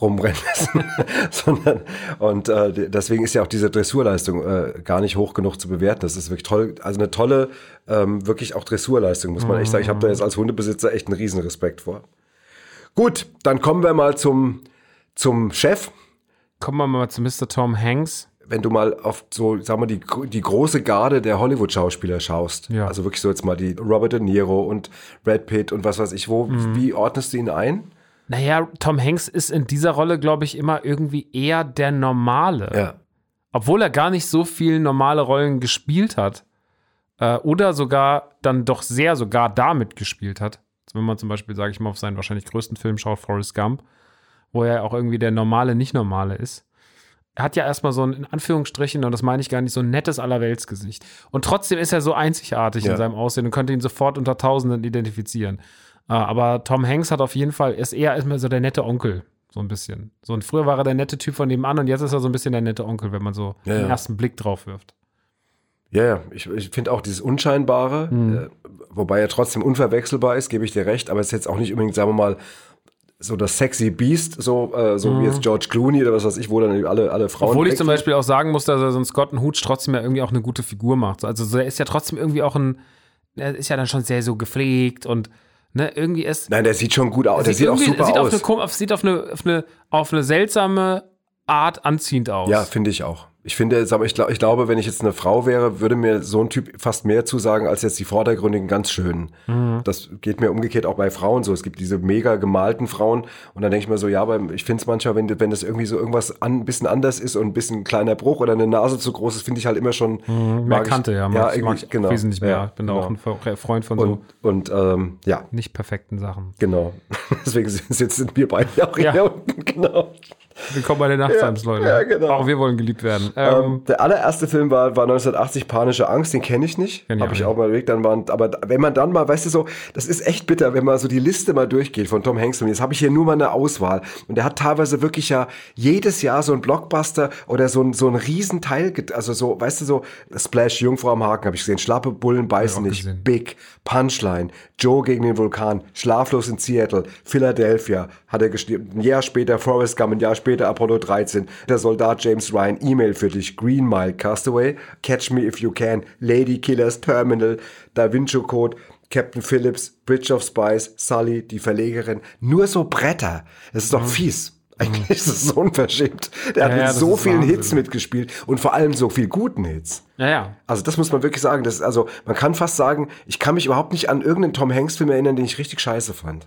rumrennen lassen, sondern und äh, deswegen ist ja auch diese Dressurleistung äh, gar nicht hoch genug zu bewerten. Das ist wirklich toll, also eine tolle, ähm, wirklich auch Dressurleistung, muss man echt sagen. Ich habe da jetzt als Hundebesitzer echt einen riesen Respekt vor. Gut, dann kommen wir mal zum, zum Chef.
Kommen wir mal zu Mr. Tom Hanks.
wenn du mal auf so, sagen wir, die, die große Garde der Hollywood-Schauspieler schaust,
Ja.
also wirklich so jetzt mal die Robert De Niro und Brad Pitt und was weiß ich, wo,
Mhm.
wie ordnest du ihn ein?
Naja, Tom Hanks ist in dieser Rolle, glaube ich, immer irgendwie eher der Normale.
Ja.
Obwohl er gar nicht so viel normale Rollen gespielt hat. Äh, oder sogar dann doch sehr sogar damit gespielt hat. Wenn man zum Beispiel, sage ich mal, auf seinen wahrscheinlich größten Film schaut, Forrest Gump, wo er auch irgendwie der normale Nicht-Normale ist. Er hat ja erstmal so ein, in Anführungsstrichen, und das meine ich gar nicht, so ein nettes Allerweltsgesicht. Und trotzdem ist er so einzigartig
Ja.
in seinem Aussehen und könnte ihn sofort unter Tausenden identifizieren. Äh, aber Tom Hanks hat auf jeden Fall, ist eher erstmal so der nette Onkel. So ein bisschen. So, und früher war er der nette Typ von nebenan und jetzt ist er so ein bisschen der nette Onkel, wenn man so
Ja,
den
ja.
ersten Blick drauf wirft.
Ja, ja, ich, ich finde auch dieses Unscheinbare,
Mhm.
äh, wobei er trotzdem unverwechselbar ist, gebe ich dir recht, aber es ist jetzt auch nicht unbedingt, sagen wir mal, so das sexy Beast, so, äh, so wie jetzt George Clooney oder was weiß ich, wo dann alle, alle Frauen.
Mhm. Obwohl ich zum. Beispiel auch sagen muss, dass er so ein Scott Hooch trotzdem ja irgendwie auch eine gute Figur macht. Also so, er ist ja trotzdem irgendwie auch ein, er ist ja dann schon sehr so gepflegt und ne, irgendwie ist.
Nein, der sieht schon gut aus, der sieht auch super
sieht
aus.
Auf eine, sieht auf eine, auf eine, auf eine seltsame Art anziehend aus.
Ja, finde ich auch. Ich finde, ich, glaub, ich glaube, wenn ich jetzt eine Frau wäre, würde mir so ein Typ fast mehr zusagen als jetzt die vordergründigen ganz schönen.
Mhm.
Das geht mir umgekehrt auch bei Frauen so. Es gibt diese mega gemalten Frauen und dann denke ich mir so, ja, aber ich finde es manchmal, wenn, wenn das irgendwie so irgendwas an, ein bisschen anders ist und ein bisschen kleiner Bruch oder eine Nase zu groß ist, finde ich halt immer schon
Mhm, Mehr
ich-
Kante, ja. Mag,
irgendwie,
mag ich
genau.
wesentlich mehr.
Ja,
ich bin da
genau.
auch ein Fre- Freund von
und, und ähm, ja,
so nicht perfekten Sachen.
genau. Deswegen sitzen wir beide auch
Ja.
hier unten, genau.
Willkommen bei den Nachttimes,
Ja,
Leute.
ja, genau.
Auch wir wollen geliebt werden. Ähm,
Ähm, der allererste Film war, war 1980 Panische Angst, den kenne ich nicht. Habe ich auch mal überlegt. Dann waren, aber wenn man dann mal, weißt du so, das ist echt bitter, wenn man so die Liste mal durchgeht von Tom Hanks. Und jetzt habe ich hier nur mal eine Auswahl. Und der hat teilweise wirklich ja jedes Jahr so ein Blockbuster oder so ein, so ein Riesenteil, also so, weißt du so, Splash, Jungfrau am Haken habe ich gesehen, Schlappe Bullen beißen nicht,
gesehen.
Big, Punchline, Joe gegen den Vulkan, Schlaflos in Seattle, Philadelphia, hat er geschrieben. Ein Jahr später Forrest Gump, ein Jahr später Apollo 13, der Soldat James Ryan, E-Mail für dich, Green Mile, Castaway, Catch Me If You Can, Lady Killers, Terminal, Da Vinci Code, Captain Phillips, Bridge of Spies, Sully, die Verlegerin. Nur so Bretter. Das ist doch fies. Eigentlich ist es so unverschämt. Der
Ja,
hat
ja,
mit
das
so vielen
Wahnsinn.
Hits mitgespielt und vor allem so viel guten Hits.
ja, ja.
Also das muss man wirklich sagen. Das ist, also man kann fast sagen, ich kann mich überhaupt nicht an irgendeinen Tom Hanks Film erinnern, den ich richtig scheiße fand.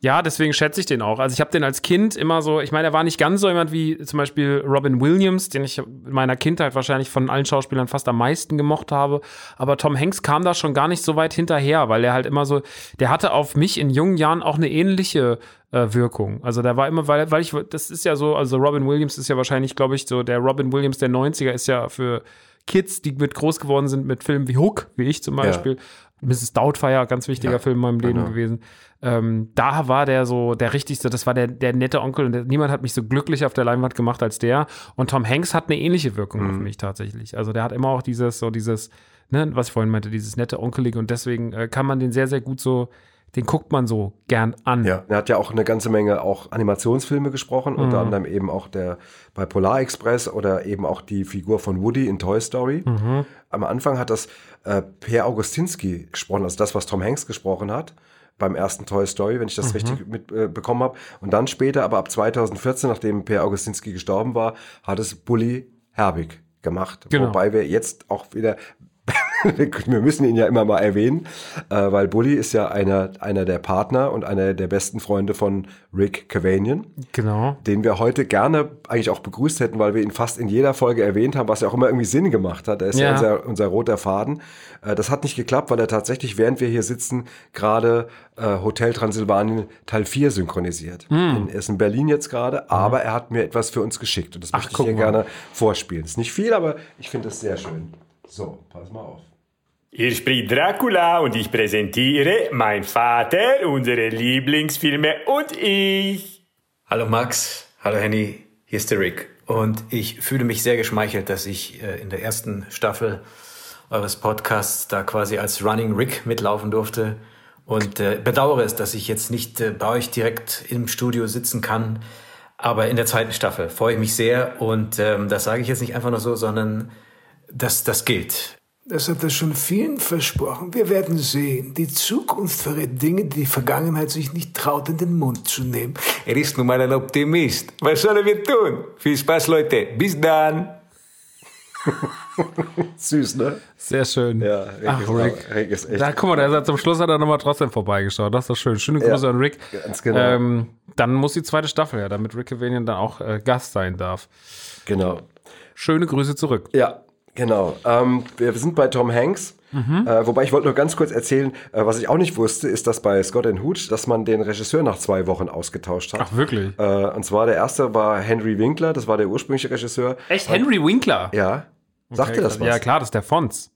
Ja, deswegen schätze ich den auch. Also ich habe den als Kind immer so, ich meine, er war nicht ganz so jemand wie zum Beispiel Robin Williams, den ich in meiner Kindheit wahrscheinlich von allen Schauspielern fast am meisten gemocht habe. Aber Tom Hanks kam da schon gar nicht so weit hinterher, weil er halt immer so, der hatte auf mich in jungen Jahren auch eine ähnliche äh, Wirkung. Also der war immer, weil, weil ich, das ist ja so, also Robin Williams ist ja wahrscheinlich, glaube ich, so, der Robin Williams der 90er ist ja für Kids, die mit groß geworden sind mit Filmen wie Hook, wie ich zum Beispiel. Mrs. Doubtfire, ganz wichtiger
Ja,
Film in meinem Leben
genau.
gewesen. Ähm, da war der so der richtigste, das war der, der nette Onkel und der, niemand hat mich so glücklich auf der Leinwand gemacht als der. Und Tom Hanks hat eine ähnliche Wirkung
Mhm.
auf mich tatsächlich. Also der hat immer auch dieses, so dieses, ne, was ich vorhin meinte, dieses nette Onkelige und deswegen äh, kann man den sehr, sehr gut so, den guckt man so gern an.
Ja, er hat ja auch eine ganze Menge auch Animationsfilme gesprochen, unter anderem eben auch der bei Polar Express oder eben auch die Figur von Woody in Toy Story. Am Anfang hat das äh, Per Augustinski gesprochen, also das, was Tom Hanks gesprochen hat. beim ersten Toy Story, wenn ich
Mhm.
das richtig mitbekommen habe. Und dann später, aber ab 2014, nachdem Per Augustinski gestorben war, hat es Bully Herbig gemacht.
Genau.
Wobei wir jetzt auch wieder wir müssen ihn ja immer mal erwähnen, äh, weil Bully ist ja einer, einer der Partner und einer der besten Freunde von Rick Cavanian,
Genau.
den wir heute gerne eigentlich auch begrüßt hätten, weil wir ihn fast in jeder Folge erwähnt haben, was ja auch immer irgendwie Sinn gemacht hat. Er ist ja,
Ja.
unser, unser roter Faden. Äh, das hat nicht geklappt, weil er tatsächlich, während wir hier sitzen, gerade äh, Hotel Transsilvanien Teil 4 synchronisiert. In, er ist in Berlin jetzt gerade, aber er hat mir etwas für uns geschickt und das möchte ich hier
mal.
gerne vorspielen. Ist nicht viel, aber ich finde es sehr schön. So, pass mal auf.
Hier spricht Dracula und ich präsentiere mein Vater, unsere Lieblingsfilme und ich.
Hallo Max, hallo Henny, hier ist der Rick. Und ich fühle mich sehr geschmeichelt, dass ich äh, in der ersten Staffel eures Podcasts da quasi als Running Rick mitlaufen durfte. Und äh, bedauere es, dass ich jetzt nicht äh, bei euch direkt im Studio sitzen kann. Aber in der zweiten Staffel freue ich mich sehr. Und ähm, das sage ich jetzt nicht einfach nur so, sondern das, das gilt.
Das hat er schon vielen versprochen. Wir werden sehen. Die Zukunft verrät Dinge, die die Vergangenheit sich nicht traut, in den Mund zu nehmen.
Er ist nun mal ein Optimist. Was sollen wir tun? Viel Spaß, Leute. Bis dann.
Süß, ne?
Sehr schön.
Ja, Rick,
Ach,
ist,
Rick.
Rick ist echt.
Da, guck mal, der ist ja zum Schluss hat er nochmal trotzdem vorbeigeschaut. Das ist doch schön. Schöne Grüße
Ja,
an Rick.
ganz genau.
Ähm, dann muss die zweite Staffel ja, damit Rick Cavanian dann auch äh, Gast sein darf.
Genau.
Schöne Grüße zurück.
Ja, genau. Ähm, wir sind bei Tom Hanks.
Mhm.
Äh, wobei ich wollte nur ganz kurz erzählen, äh, was ich auch nicht wusste, ist, dass bei Scott and Hooch, dass man den Regisseur nach zwei Wochen ausgetauscht hat.
Ach, wirklich?
Äh, und zwar der erste war Henry Winkler, das war der ursprüngliche Regisseur.
Echt? Henry Winkler?
Ja. Sagte das was?
Ja, klar, das ist der Fons.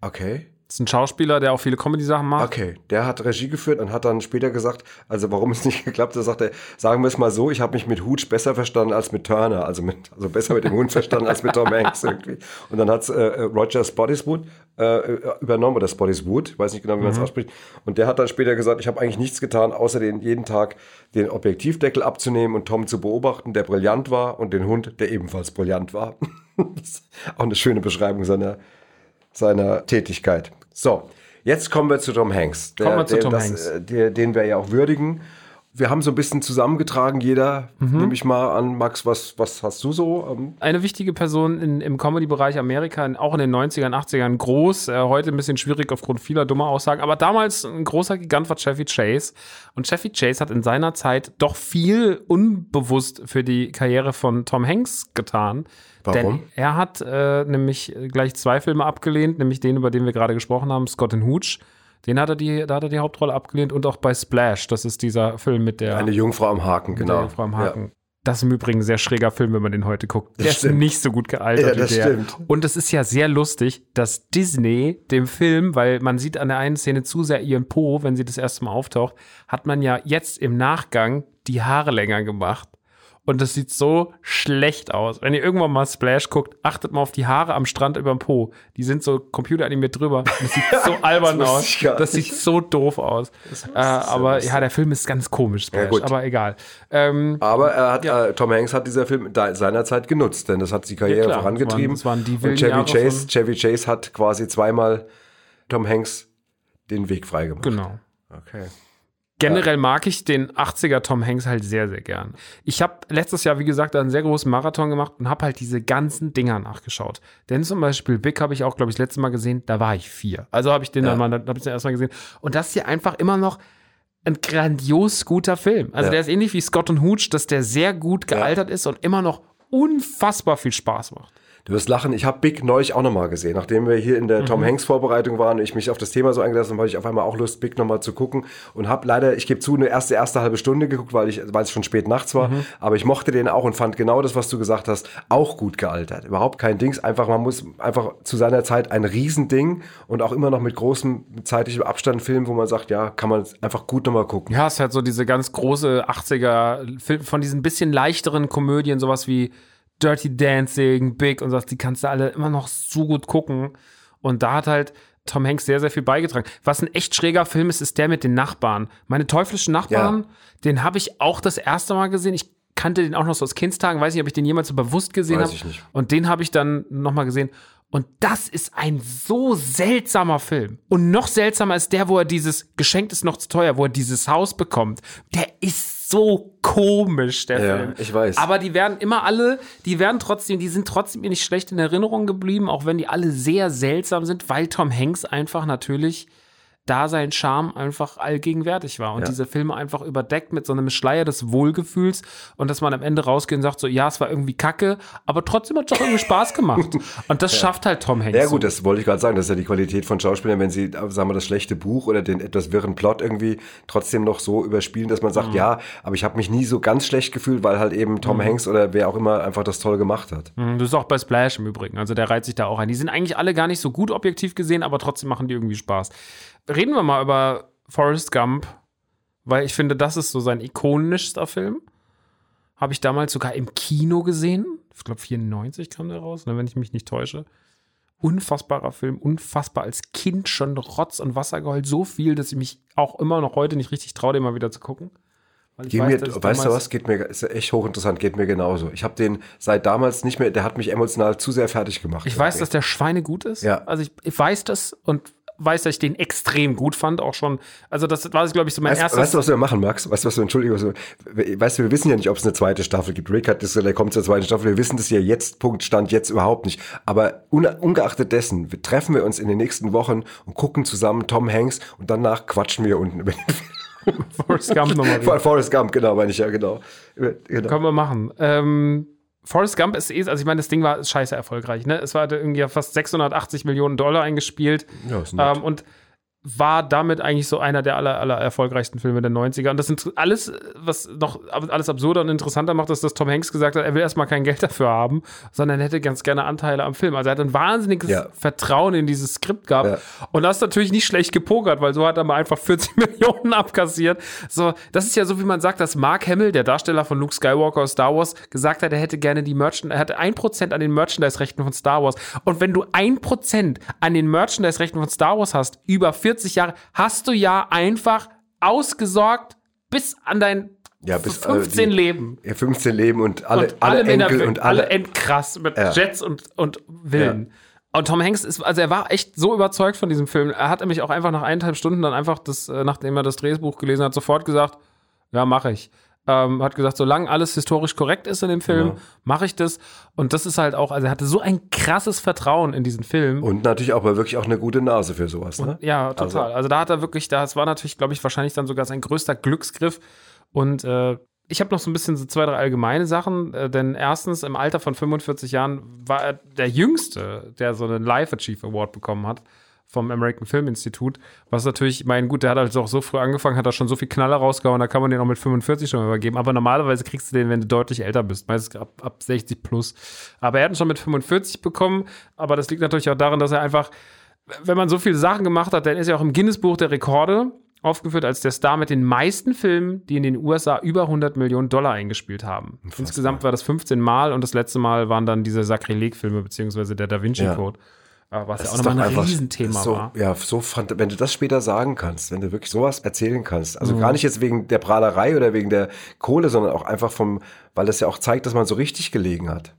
Okay.
Das ist ein Schauspieler, der auch viele Comedy-Sachen macht.
Okay, der hat Regie geführt und hat dann später gesagt, also warum es nicht geklappt hat, sagt er, sagen wir es mal so, ich habe mich mit Hooch besser verstanden als mit Turner, also mit, also besser mit dem Hund verstanden als mit Tom Hanks irgendwie. Und dann hat äh, Roger Spottiswood äh, übernommen, oder Spottiswood, weiß nicht genau, wie man es ausspricht. Und der hat dann später gesagt, ich habe eigentlich nichts getan, außer den jeden Tag den Objektivdeckel abzunehmen und Tom zu beobachten, der brillant war, und den Hund, der ebenfalls brillant war. das ist auch eine schöne Beschreibung seiner seiner Tätigkeit. So, jetzt kommen wir zu Tom Hanks. Der,
Kommen wir zu Tom
das,
Hanks.
äh, Der, den wir ja auch würdigen. Wir haben so ein bisschen zusammengetragen, jeder,
Mhm.
nehme ich mal an. Max, was, was hast du so? Ähm,
Eine wichtige Person in, im Comedy-Bereich Amerika, auch in den 90ern, 80ern groß, äh, heute ein bisschen schwierig aufgrund vieler dummer Aussagen, aber damals ein großer Gigant war Chevy Chase. Und Chevy Chase hat in seiner Zeit doch viel unbewusst für die Karriere von Tom Hanks getan.
Warum?
Denn er hat äh, nämlich gleich zwei Filme abgelehnt, nämlich den, über den wir gerade gesprochen haben, Scott and Hooch. Den hat er die, da hat er die Hauptrolle abgelehnt und auch bei Splash, das ist dieser Film mit der
Eine Jungfrau am Haken, genau.
der Frau am Haken.
Ja.
Das ist im Übrigen ein sehr schräger Film, wenn man den heute guckt. Der ist
stimmt.
nicht so gut gealtert
Ja,
wie
das
der.
stimmt.
Und es ist ja sehr lustig, dass Disney dem Film, weil man sieht an der einen Szene zu sehr ihren Po, wenn sie das erste Mal auftaucht, hat man ja jetzt im Nachgang die Haare länger gemacht. Und das sieht so schlecht aus. Wenn ihr irgendwann mal Splash guckt, achtet mal auf die Haare am Strand über dem Po. Die sind so computeranimiert drüber. Das sieht so albern
wusste
aus. Das sieht so doof aus. Äh, aber ja, der Film ist ganz komisch, Splash.
gut.
aber egal. Ähm,
Aber er hat, äh, Tom Hanks hat dieser Film seinerzeit genutzt, denn das hat die Karriere
Ja, klar.
vorangetrieben.
Das waren- das waren die
Und Chevy
Jahre
Chase, Chevy Chase hat quasi zweimal Tom Hanks den Weg freigemacht.
genau.
Okay.
Generell mag ich den 80er Tom Hanks halt sehr, sehr gern. Ich habe letztes Jahr, wie gesagt, einen sehr großen Marathon gemacht und habe halt diese ganzen Dinger nachgeschaut. Denn zum Beispiel Big habe ich auch, glaube ich, das letzte Mal gesehen, da war ich vier. Also habe ich den dann mal, habe ich den erstmal gesehen. Und das ist hier einfach immer noch ein grandios guter Film. Also
Ja.
der ist ähnlich wie Scott und Hooch, dass der sehr gut gealtert ist und immer noch unfassbar viel Spaß macht.
Du wirst lachen, ich habe Big neulich auch nochmal gesehen. Nachdem wir hier in der
Mhm.
Tom Hanks Vorbereitung waren und ich mich auf das Thema so eingelassen habe, hatte ich auf einmal auch Lust, Big nochmal zu gucken. Und habe leider, ich gebe zu, eine erste, erste halbe Stunde geguckt, weil, ich, weil es schon spät nachts war.
Mhm.
Aber ich mochte den auch und fand genau das, was du gesagt hast, auch gut gealtert. Überhaupt kein Dings. Einfach, man muss einfach zu seiner Zeit ein Riesending und auch immer noch mit großem zeitlichem Abstand filmen, wo man sagt, ja, kann man einfach gut nochmal gucken.
Ja, es halt so diese ganz große 80er Film von diesen bisschen leichteren Komödien, sowas wie Dirty Dancing, Big und sowas, die kannst du alle immer noch so gut gucken. Und da hat halt Tom Hanks sehr, sehr viel beigetragen. Was ein echt schräger Film ist, ist der mit den Nachbarn. Meine teuflischen Nachbarn,
Ja.
den habe ich auch das erste Mal gesehen. Ich kannte den auch noch so aus Kindstagen, weiß nicht, ob ich den jemals so bewusst gesehen habe. Und den habe ich dann nochmal gesehen. Und das ist ein so seltsamer Film. Und noch seltsamer ist der, wo er dieses Geschenk ist noch zu teuer, wo er dieses Haus bekommt. Der ist so komisch, der
Ja,
Film.
ich weiß.
Aber die werden immer alle, die werden trotzdem, die sind trotzdem mir nicht schlecht in Erinnerung geblieben, auch wenn die alle sehr seltsam sind, weil Tom Hanks einfach natürlich da sein Charme einfach allgegenwärtig war und
Ja.
diese Filme einfach überdeckt mit so einem Schleier des Wohlgefühls und dass man am Ende rausgeht und sagt so, ja, es war irgendwie kacke, aber trotzdem hat es doch irgendwie Spaß gemacht. Und das schafft halt Tom Hanks.
Ja gut, das wollte ich gerade sagen. Das ist ja die Qualität von Schauspielern, wenn sie, sagen wir, das schlechte Buch oder den etwas wirren Plot irgendwie trotzdem noch so überspielen, dass man sagt,
Mhm.
ja, aber ich habe mich nie so ganz schlecht gefühlt, weil halt eben Tom Hanks oder wer auch immer einfach das toll gemacht hat.
Mhm, Das ist auch bei Splash im Übrigen. Also der reiht sich da auch ein. Die sind eigentlich alle gar nicht so gut objektiv gesehen, aber trotzdem machen die irgendwie Spaß. Reden wir mal über Forrest Gump, weil ich finde, das ist so sein ikonischster Film. Habe ich damals sogar im Kino gesehen. Ich glaube, 94 kam der raus, ne, wenn ich mich nicht täusche. Unfassbarer Film, unfassbar als Kind schon Rotz und Wasser geheult. So viel, dass ich mich auch immer noch heute nicht richtig traue, den mal wieder zu gucken. Weil ich
Geht mir,
ich
weißt du was, geht mir, ist echt hochinteressant, geht mir genauso. Ich habe den seit damals nicht mehr, der hat mich emotional zu sehr fertig gemacht.
Ich weiß, dass der Schweine gut ist.
Ja.
Also ich, ich weiß das und weiß, dass ich den extrem gut fand, auch schon. Also das war, glaube ich, so mein
Weißt,
erstes.
weißt du, was wir machen, Max? Weißt du, was wir, Entschuldigung, was wir, weißt du, wir wissen ja nicht, ob es eine zweite Staffel gibt. Rick hat das, der kommt zur zweiten Staffel. Wir wissen das ja jetzt, Punkt, Stand jetzt überhaupt nicht. Aber un, ungeachtet dessen, wir treffen wir uns in den nächsten Wochen und gucken zusammen Tom Hanks und danach quatschen wir unten über den Film.
Forrest Gump nochmal
Forrest Gump, genau, meine ich ja, genau. Genau.
Können wir machen. Ähm, Forrest Gump ist eh, also ich meine, das Ding war scheiße erfolgreich, ne? Es war irgendwie fast 680 Millionen Dollar eingespielt.
Ja, ist nett.
ähm, und war damit eigentlich so einer der aller, aller erfolgreichsten Filme der 90er. Und das sind alles, was noch alles absurder und interessanter macht, ist, dass Tom Hanks gesagt hat, er will erstmal kein Geld dafür haben, sondern er hätte ganz gerne Anteile am Film. Also er hat ein wahnsinniges
Ja.
Vertrauen in dieses Skript gehabt.
Ja.
Und das ist natürlich nicht schlecht gepokert, weil so hat er mal einfach 40 Millionen abkassiert. So, das ist ja so, wie man sagt, dass Mark Hamill, der Darsteller von Luke Skywalker aus Star Wars, gesagt hat, er hätte gerne die Merchandise, er hatte ein Prozent an den Merchandise-Rechten von Star Wars. Und wenn du ein Prozent an den Merchandise-Rechten von Star Wars hast, über 40 Jahre, hast du ja einfach ausgesorgt bis an dein
Ja, bis, äh,
15
die-
Leben.
Ja, 15 Leben und alle,
und
alle,
alle,
Enkel und alle.
alle endkrass mit
Ja.
Jets und, und Villen. Und Tom Hanks ist, also er war echt so überzeugt von diesem Film. Er hat nämlich auch einfach nach eineinhalb Stunden dann einfach das, äh, nachdem er das Drehbuch gelesen hat, sofort gesagt, ja, mache ich. Ähm, hat gesagt, solange alles historisch korrekt ist in dem Film, mache ich das. Und das ist halt auch, also er hatte so ein krasses Vertrauen in diesen Film.
und natürlich auch aber wirklich auch eine gute Nase für sowas, ne?
Ja, total. Also, da hat er wirklich, das war natürlich, glaube ich, wahrscheinlich dann sogar sein größter Glücksgriff. Und äh, ich habe noch so ein bisschen so zwei, drei allgemeine Sachen, äh, denn erstens, im Alter von 45 Jahren war er der Jüngste, der so einen Life Achieve Award bekommen hat vom American Film Institute, was natürlich, ich meine, gut, der hat halt auch so früh angefangen, hat da schon so viel Knaller rausgehauen, da kann man den auch mit 45 schon übergeben, aber normalerweise kriegst du den, wenn du deutlich älter bist, meistens ab, ab 60 plus. Aber er hat ihn schon mit 45 bekommen, aber das liegt natürlich auch daran, dass er einfach wenn man so viele Sachen gemacht hat, dann ist er auch im Guinness-Buch der Rekorde aufgeführt als der Star mit den meisten Filmen, die in den USA über 100 Millionen Dollar eingespielt haben. Insgesamt war das 15 Mal und das letzte Mal waren dann diese Sakrileg-Filme beziehungsweise der Da Vinci
Ja.
Code, äh, was
Das
ja auch nochmal ein
einfach
Riesenthema
so,
war.
Ja, so fand, wenn du das später sagen kannst, wenn du wirklich sowas erzählen kannst,
Mhm.
also gar nicht jetzt wegen der Prahlerei oder wegen der Kohle, sondern auch einfach vom, weil das ja auch zeigt, dass man so richtig gelegen hat.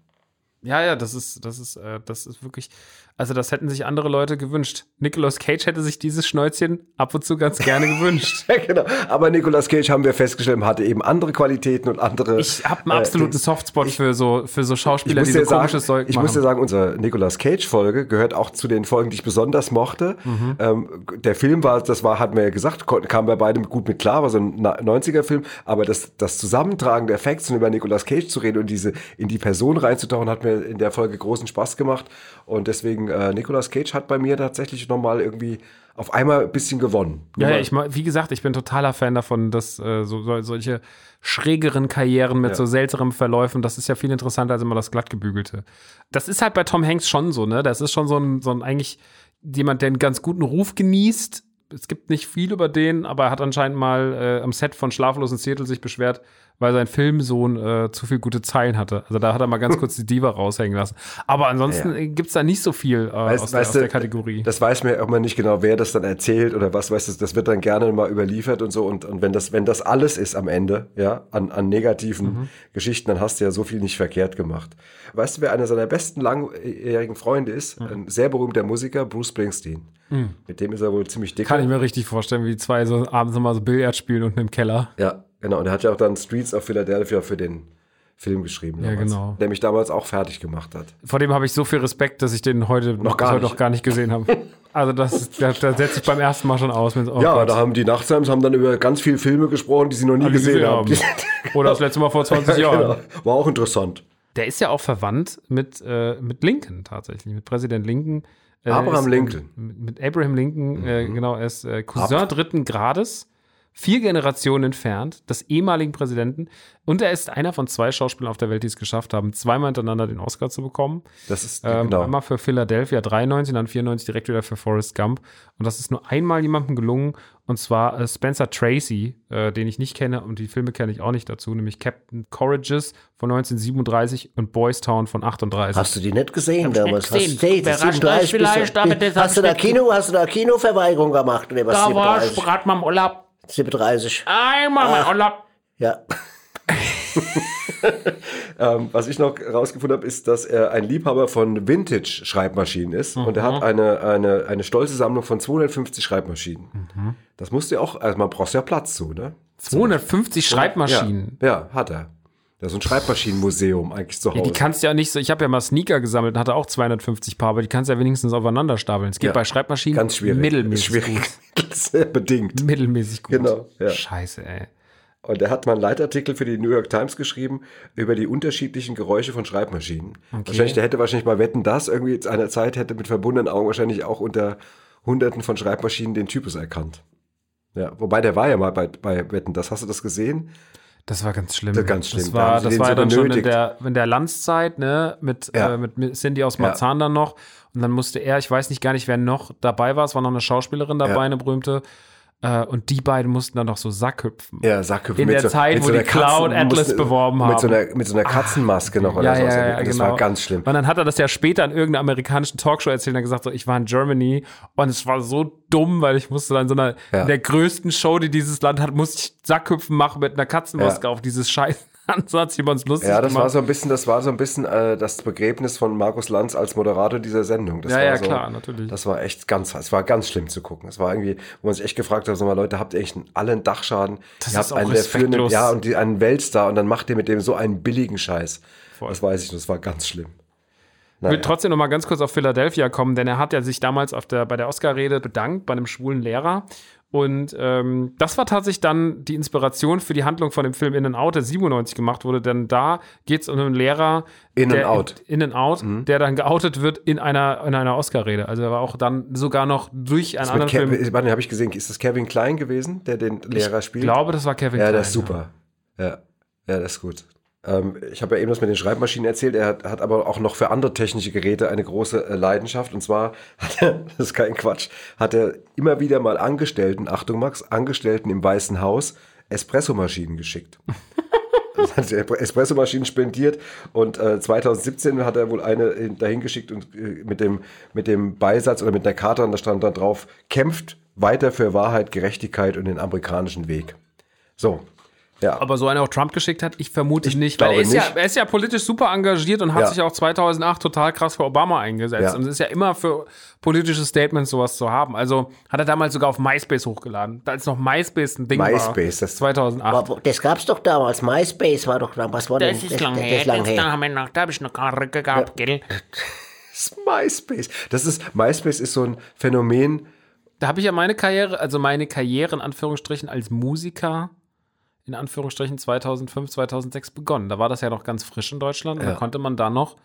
Ja, ja, das ist, das ist, äh, das ist wirklich, also das hätten sich andere Leute gewünscht. Nicolas Cage hätte sich dieses Schnäuzchen ab und zu ganz gerne gewünscht.
Ja, genau. Aber Nicolas Cage haben wir festgestellt, hatte eben andere Qualitäten und andere.
Ich habe einen
äh,
absoluten
Dings.
Softspot für so, für so
Ich
Schauspieler, die so
sagen,
komisches Zeug
ich
machen.
muss dir sagen, unsere Nicolas Cage-Folge gehört auch zu den Folgen, die ich besonders mochte.
Mhm.
Ähm, der Film war, das war, hatten wir ja gesagt, kon- kam bei beidem gut mit klar, war so ein Na- 90er-Film, aber das, das Zusammentragen der Facts und über Nicolas Cage zu reden und diese in die Person reinzutauchen, hat mir in der Folge großen Spaß gemacht. Und deswegen, äh, Nicolas Cage hat bei mir tatsächlich nochmal irgendwie auf einmal ein bisschen gewonnen.
Ja, ja ich, wie gesagt, ich bin totaler Fan davon, dass äh, so, so, solche schrägeren Karrieren mit
Ja.
so seltsamen Verläufen, das ist ja viel interessanter als immer das glattgebügelte. Das ist halt bei Tom Hanks schon so, ne? Das ist schon so ein, so ein eigentlich jemand, der einen ganz guten Ruf genießt, es gibt nicht viel über den, aber er hat anscheinend mal äh, am Set von Schlaflosen Seattle sich beschwert, weil sein Filmsohn äh, zu viel gute Zeilen hatte. Also da hat er mal ganz kurz die Diva raushängen lassen. Aber ansonsten
Ja.
äh, gibt's da nicht so viel äh,
Weißt-
aus, der,
weißt
aus
du,
der Kategorie.
Das weiß mir auch mal nicht genau, wer das dann erzählt oder was, weißt du, das wird dann gerne mal überliefert und so. Und, und wenn das, wenn das alles ist am Ende, ja, an, an negativen
Mhm.
Geschichten, dann hast du ja so viel nicht verkehrt gemacht. Weißt du, wer einer seiner besten langjährigen Freunde ist?
Mhm.
Ein sehr berühmter Musiker, Bruce Springsteen. Mit dem ist er wohl ziemlich dick.
Kann ich mir richtig vorstellen, wie die zwei so abends nochmal so Billard spielen unten im Keller.
Ja, genau. Und er hat ja auch dann Streets of Philadelphia für den Film geschrieben.
Ja,
damals,
genau.
Der mich damals auch fertig gemacht hat.
Vor dem habe ich so viel Respekt, dass ich den heute noch,
gar
heute
nicht.
noch gar nicht gesehen habe. Also das, da, da setze ich beim ersten Mal schon aus. Mit, oh
ja,
Gott.
da haben die Nachtsams haben dann über ganz viele Filme gesprochen, die sie noch nie
ich
gesehen,
gesehen
haben.
haben. Oder das letzte Mal vor 20 Jahren.
genau. War auch interessant.
Der ist ja auch verwandt mit, äh, mit Lincoln tatsächlich, mit Präsident Lincoln. Äh,
Abraham
ist,
Lincoln.
ähm, Mit Abraham Lincoln, äh, genau, er ist äh, Cousin
Ab-
dritten Grades, vier Generationen entfernt, des ehemaligen Präsidenten. Und er ist einer von zwei Schauspielern auf der Welt, die es geschafft haben, zweimal hintereinander den Oscar zu bekommen.
Das ist
Ähm,
genau.
Einmal für Philadelphia 93, dann 94 direkt wieder für Forrest Gump. Und das ist nur einmal jemandem gelungen, und zwar äh, Spencer Tracy, äh, den ich nicht kenne und die Filme kenne ich auch nicht dazu, nämlich Captain Courageous von 1937 und Boys Town von 38.
Hast du die nicht gesehen damals?
gesehen.
Hast, hey, das
Überrascht
37
euch vielleicht,
du- hast du da
nicht-
Kino, hast du da Kinoverweigerung gemacht? Oder was?
Da war ich
37?
gerade mal im Urlaub.
37.
Einmal mal Urlaub.
Ja.
Ähm, was ich noch rausgefunden habe, ist, dass er ein Liebhaber von Vintage-Schreibmaschinen ist. Und er hat eine, eine, eine stolze Sammlung von 250 Schreibmaschinen. Das musst du ja auch, also man braucht ja Platz zu, ne?
250 Schreibmaschinen.
Ja, ja, hat er. Das ist so ein Schreibmaschinenmuseum eigentlich zu Hause.
Ja, die kannst du ja nicht so, ich habe ja mal Sneaker gesammelt und hatte auch 250 Paar, aber die kannst du ja wenigstens aufeinander stapeln. Es geht
Ja,
bei Schreibmaschinen
Ganz schwierig.
mittelmäßig
schwierig.
gut.
Sehr bedingt.
Mittelmäßig gut.
Genau, ja.
Scheiße, ey.
Und er hat mal einen Leitartikel für die New York Times geschrieben über die unterschiedlichen Geräusche von Schreibmaschinen. Wahrscheinlich, der hätte wahrscheinlich mal Wetten, das irgendwie zu einer Zeit hätte mit verbundenen Augen wahrscheinlich auch unter Hunderten von Schreibmaschinen den Typus erkannt. Ja, wobei der war ja mal bei, bei Wetten, das hast du das gesehen?
Das war ganz schlimm.
Das war ganz schlimm.
Das
Da
war,
sie
das war
so
ja dann schon in
benötigt.
der, in der Landzeit, ne, mit,
Ja.
äh, mit, Cindy aus Marzahn dann noch. Und dann musste er, ich weiß nicht gar nicht, wer noch dabei war, es war noch eine Schauspielerin dabei,
Ja.
eine berühmte. Äh, und die beiden mussten dann noch so Sackhüpfen.
Ja, Sackhüpfen.
In der
so,
Zeit, wo
so
die Cloud Atlas
mussten-
beworben
Mit so
haben.
einer, mit so einer Katzenmaske noch oder
Ja,
so.
ja, ja,
das
genau.
war ganz schlimm.
Und dann hat er das ja später in irgendeiner amerikanischen Talkshow erzählt und gesagt, so, ich war in Germany und es war so dumm, weil ich musste dann so einer, in der größten Show, die dieses Land hat, musste ich Sackhüpfen machen mit einer Katzenmaske auf dieses Scheiß. So hat sich über uns lustig
Ja, das
gemacht.
war so ein bisschen, das war so ein bisschen äh, das Begräbnis von Markus Lanz als Moderator dieser Sendung. Das
Ja,
war
ja,
so,
klar, natürlich.
Das war echt ganz, es war ganz schlimm zu gucken. Es war irgendwie, wo man sich echt gefragt hat, sag mal, Leute, habt ihr echt alle einen Dachschaden?
Das
ihr
ist
habt
auch
einen der führenden, ja, und die, einen Weltstar und dann macht ihr mit dem so einen billigen Scheiß. Das weiß ich, das war ganz schlimm.
Ich will trotzdem noch mal ganz kurz auf Philadelphia kommen, denn er hat ja sich damals auf der, bei der Oscar-Rede bedankt bei einem schwulen Lehrer. Und ähm, das war tatsächlich dann die Inspiration für die Handlung von dem Film In and Out, der 97 gemacht wurde, denn da geht es um einen Lehrer,
In
der,
and Out. Mhm.
In and Out, der dann geoutet wird in einer, in einer Oscar-Rede. Also er war auch dann sogar noch durch einen anderen Film.
Kevin, warte, habe ich gesehen, ist das Kevin Klein gewesen, der den Lehrer spielt?
Ich glaube, das war Kevin
Ja,
Klein,
der ist super. Ja, ja, das ist gut. Ähm, ich habe ja eben das mit den Schreibmaschinen erzählt. Er hat, hat aber auch noch für andere technische Geräte eine große äh, Leidenschaft. Und zwar hat er, das ist kein Quatsch, hat er immer wieder mal Angestellten, Achtung Max, Angestellten im Weißen Haus Espressomaschinen geschickt. Also hat Espressomaschinen spendiert und äh, 2017 hat er wohl eine dahin geschickt und äh, mit dem, mit dem Beisatz oder mit der Karte, und da stand dann drauf, kämpft weiter für Wahrheit, Gerechtigkeit und den amerikanischen Weg. So. Ja.
Aber so einer auch Trump geschickt hat, ich vermute nicht, weil er ist, Ja,
nicht.
er ist ja politisch super engagiert und hat
Ja.
sich auch 2008 total krass für Obama eingesetzt.
Ja.
Und es ist ja immer für politische Statements sowas zu haben. Also hat er damals sogar auf MySpace hochgeladen, als noch MySpace ein Ding war.
MySpace, das-
2008.
Aber das gab's doch damals. MySpace war doch, was war denn?
Das ist lang
das,
her.
ist lang
Das, da
her.
haben wir noch, da habe ich noch keine Rücke gehabt, gell?
Das ist MySpace. Das ist, MySpace ist so ein Phänomen.
Da habe ich ja meine Karriere, also meine Karriere in Anführungsstrichen als Musiker in Anführungsstrichen 2005, 2006 begonnen. Da war das ja noch ganz frisch in Deutschland und da konnte man da noch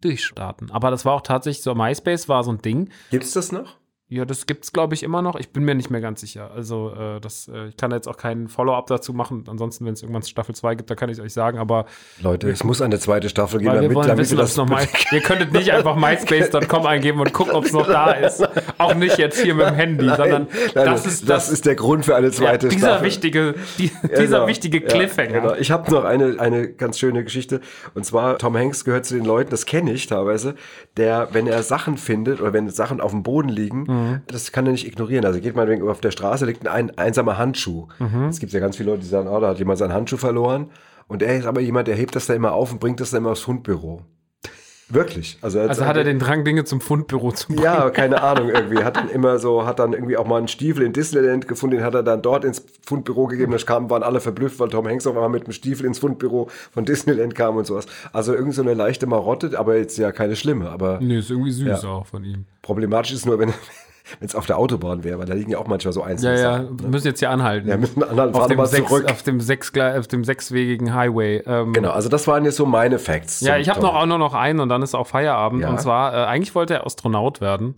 durchstarten. Aber das war auch tatsächlich so, MySpace war so ein Ding.
Gibt's das noch?
Ja, das gibt's, glaube ich, immer noch. Ich bin mir nicht mehr ganz sicher. Also, äh, das, äh, ich kann jetzt auch keinen Follow-up dazu machen. Ansonsten, wenn es irgendwann Staffel 2 gibt, da kann ich euch sagen. Aber
Leute, es muss eine zweite Staffel geben,
wir wollen
damit
wissen,
wir das
nochmal. Ihr könntet nicht einfach myspace.com eingeben und gucken, ob es noch da ist. Auch nicht jetzt hier mit dem Handy, sondern
Nein,
das ist
das ist der Grund für eine
ja,
zweite
dieser
Staffel.
wichtige, die, dieser
Genau.
wichtige
Ja,
Cliffhanger.
genau. Ich habe noch eine, eine ganz schöne Geschichte. Und zwar, Tom Hanks gehört zu den Leuten, das kenne ich teilweise, der, wenn er Sachen findet oder wenn Sachen auf dem Boden liegen,
Mhm.
Das kann er nicht ignorieren. Also geht meinetwegen auf der Straße, liegt ein, ein einsamer Handschuh.
Mhm.
Es gibt ja ganz viele Leute, die sagen, oh, da hat jemand seinen Handschuh verloren. Und er ist aber jemand, der hebt das da immer auf und bringt das dann immer aufs Hundbüro. Wirklich. Also,
Also hat er den Drang, Dinge zum Fundbüro zu bringen.
ja, keine Ahnung irgendwie. Hat dann immer so, hat dann irgendwie auch mal einen Stiefel in Disneyland gefunden, den hat er dann dort ins Fundbüro gegeben. Da kamen, waren alle verblüfft, weil Tom Hanks auf einmal mit dem Stiefel ins Fundbüro von Disneyland kam und sowas. Also irgend so eine leichte Marotte, aber jetzt ja keine schlimme. Aber
Nee, ist irgendwie süß
Ja.
auch von ihm.
problematisch ist nur, wenn es auf der Autobahn wäre, weil da liegen ja auch manchmal so
Ja,
einzelne
ja,
Sachen.
wir müssen jetzt hier anhalten.
Ja, müssen anhalten,
auf
fahren
dem, sechs,
zurück.
auf, dem sechs, auf dem sechswegigen Highway. Ähm,
Genau, also das waren jetzt so meine Facts.
Ja, ich habe noch auch nur noch einen und dann ist auch Feierabend.
Ja.
Und zwar, äh, eigentlich wollte er Astronaut werden,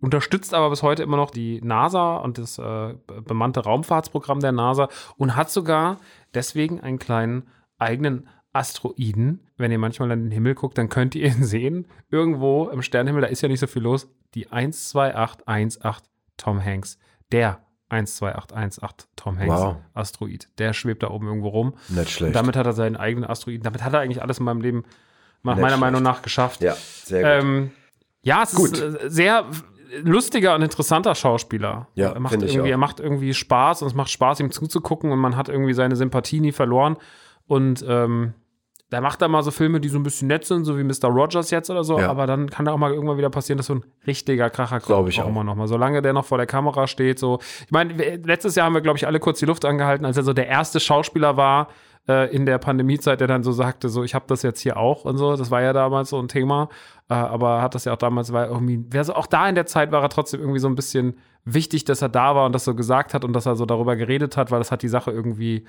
unterstützt aber bis heute immer noch die NASA und das äh, bemannte Raumfahrtsprogramm der NASA und hat sogar deswegen einen kleinen eigenen Asteroiden. Wenn ihr manchmal in den Himmel guckt, dann könnt ihr ihn sehen. Irgendwo im Sternenhimmel, da ist ja nicht so viel los. Die 12818 Tom Hanks. Der 12818 Tom Hanks
Wow.
Asteroid. Der schwebt da oben irgendwo rum.
Nicht
Und
schlecht.
damit hat er seinen eigenen Asteroiden. Damit hat er eigentlich alles in meinem Leben, nach
Nicht
meiner
schlecht.
Meinung nach, geschafft.
ja, sehr gut.
Ähm, ja, es
Gut.
ist sehr lustiger und interessanter Schauspieler.
Ja,
er macht irgendwie, er macht irgendwie Spaß und es macht Spaß, ihm zuzugucken und man hat irgendwie seine Sympathie nie verloren. Und ähm, der macht da mal so Filme, die so ein bisschen nett sind, so wie Mr. Rogers jetzt oder so,
Ja.
aber dann kann da auch mal irgendwann wieder passieren, dass so ein richtiger Kracher kommt.
Glaub ich auch.
immer noch mal. Solange der noch vor der Kamera steht, so. Ich meine, letztes Jahr haben wir, glaube ich, alle kurz die Luft angehalten, als er so der erste Schauspieler war äh, in der Pandemiezeit, der dann so sagte, so, ich habe das jetzt hier auch und so. Das war ja damals so ein Thema. Äh, aber hat das ja auch damals, war irgendwie, wer so, auch da in der Zeit war er trotzdem irgendwie so ein bisschen wichtig, dass er da war und das so gesagt hat und dass er so darüber geredet hat, weil das hat die Sache irgendwie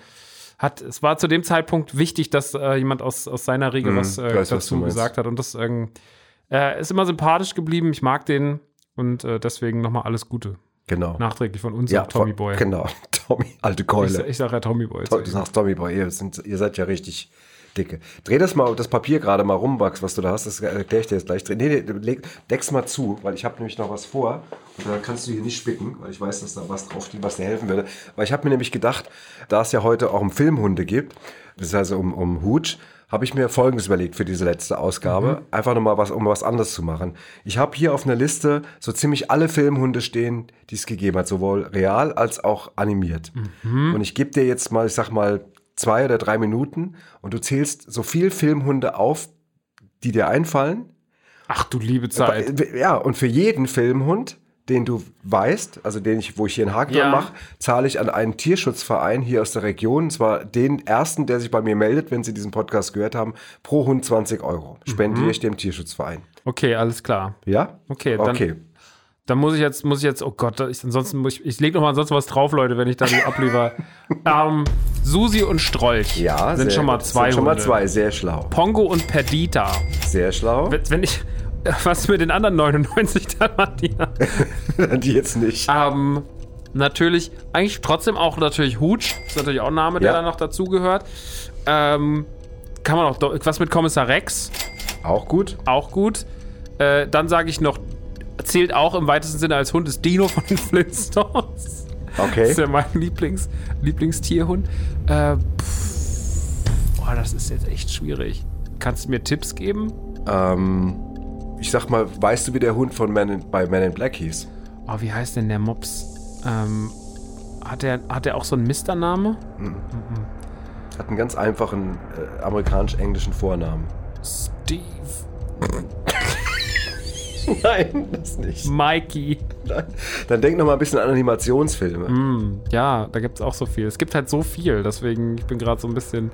hat, es war zu dem Zeitpunkt wichtig, dass äh, jemand aus, aus seiner Riege
Mhm,
was,
ich
äh,
weiß, was
dazu
meinst.
gesagt hat. Und das ähm, äh, ist immer sympathisch geblieben. Ich mag den und äh, deswegen nochmal alles Gute.
genau.
Nachträglich von uns,
ja,
Tommy Boy.
Genau, Tommy, alte
Ich,
Keule.
ich sage ja Tommy Boy.
To- Du sagst Tommy Boy, ihr, sind, ihr seid ja richtig dicke. Dreh das mal, das Papier gerade mal rum, Max, was du da hast, das erkläre ich dir jetzt gleich. Nee, nee, leg, deck's mal zu, weil ich habe nämlich noch was vor und da kannst du hier nicht spicken, weil ich weiß, dass da was draufsteht, was dir helfen würde. Weil ich habe mir nämlich gedacht, da es ja heute auch um Filmhunde gibt, beziehungsweise um, um Hooch, habe ich mir Folgendes überlegt für diese letzte Ausgabe. Einfach nochmal was, um was anderes zu machen. Ich habe hier auf einer Liste so ziemlich alle Filmhunde stehen, die es gegeben hat, sowohl real als auch animiert. Und ich gebe dir jetzt mal, ich sag mal, zwei oder drei Minuten und du zählst so viel Filmhunde auf, die dir einfallen.
Ach du liebe Zeit.
Ja, und für jeden Filmhund, den du weißt, also den ich, wo ich hier einen Haken
Ja.
mache, zahle ich an einen Tierschutzverein hier aus der Region, und zwar den ersten, der sich bei mir meldet, wenn sie diesen Podcast gehört haben, pro Hund 20 Euro. Spendiere ich dem Tierschutzverein.
Okay, alles klar.
Ja?
Okay, dann-
Okay.
Dann muss ich jetzt, muss ich jetzt, oh Gott, ich, ansonsten muss ich, ich lege noch mal ansonsten was drauf, Leute, wenn ich da die abliefer. ähm, Susi und Strolch
Ja,
sind schon mal zwei
Sind schon mal
Hunde.
zwei, sehr schlau.
Pongo und Perdita.
Sehr schlau.
Wenn wenn ich, was mit den anderen 99 Dalmatiner?
die jetzt nicht.
Ähm, natürlich, eigentlich trotzdem auch natürlich Hooch. Ist natürlich auch ein Name, der
Ja.
da noch dazugehört. Ähm, kann man auch, was mit Kommissar Rex?
Auch gut.
Auch gut. Äh, dann sage ich noch, zählt auch im weitesten Sinne als Hund, ist Dino von den Flintstones. Das
Okay.
ist ja mein Lieblings, Lieblingstierhund. Äh, pff, boah, das ist jetzt echt schwierig. Kannst du mir Tipps geben?
Ähm, ich sag mal, weißt du, wie der Hund von Man in, bei Man in Black hieß?
Oh, wie heißt denn der Mops? Ähm, hat der, hat der auch so einen Mistername?
Hat einen ganz einfachen äh, amerikanisch-englischen Vornamen.
Steve.
Nein, das nicht.
Mikey.
Dann denk noch mal ein bisschen an Animationsfilme.
Hm, ja, da gibt es auch so viel. Es gibt halt so viel, deswegen, ich bin gerade so ein bisschen.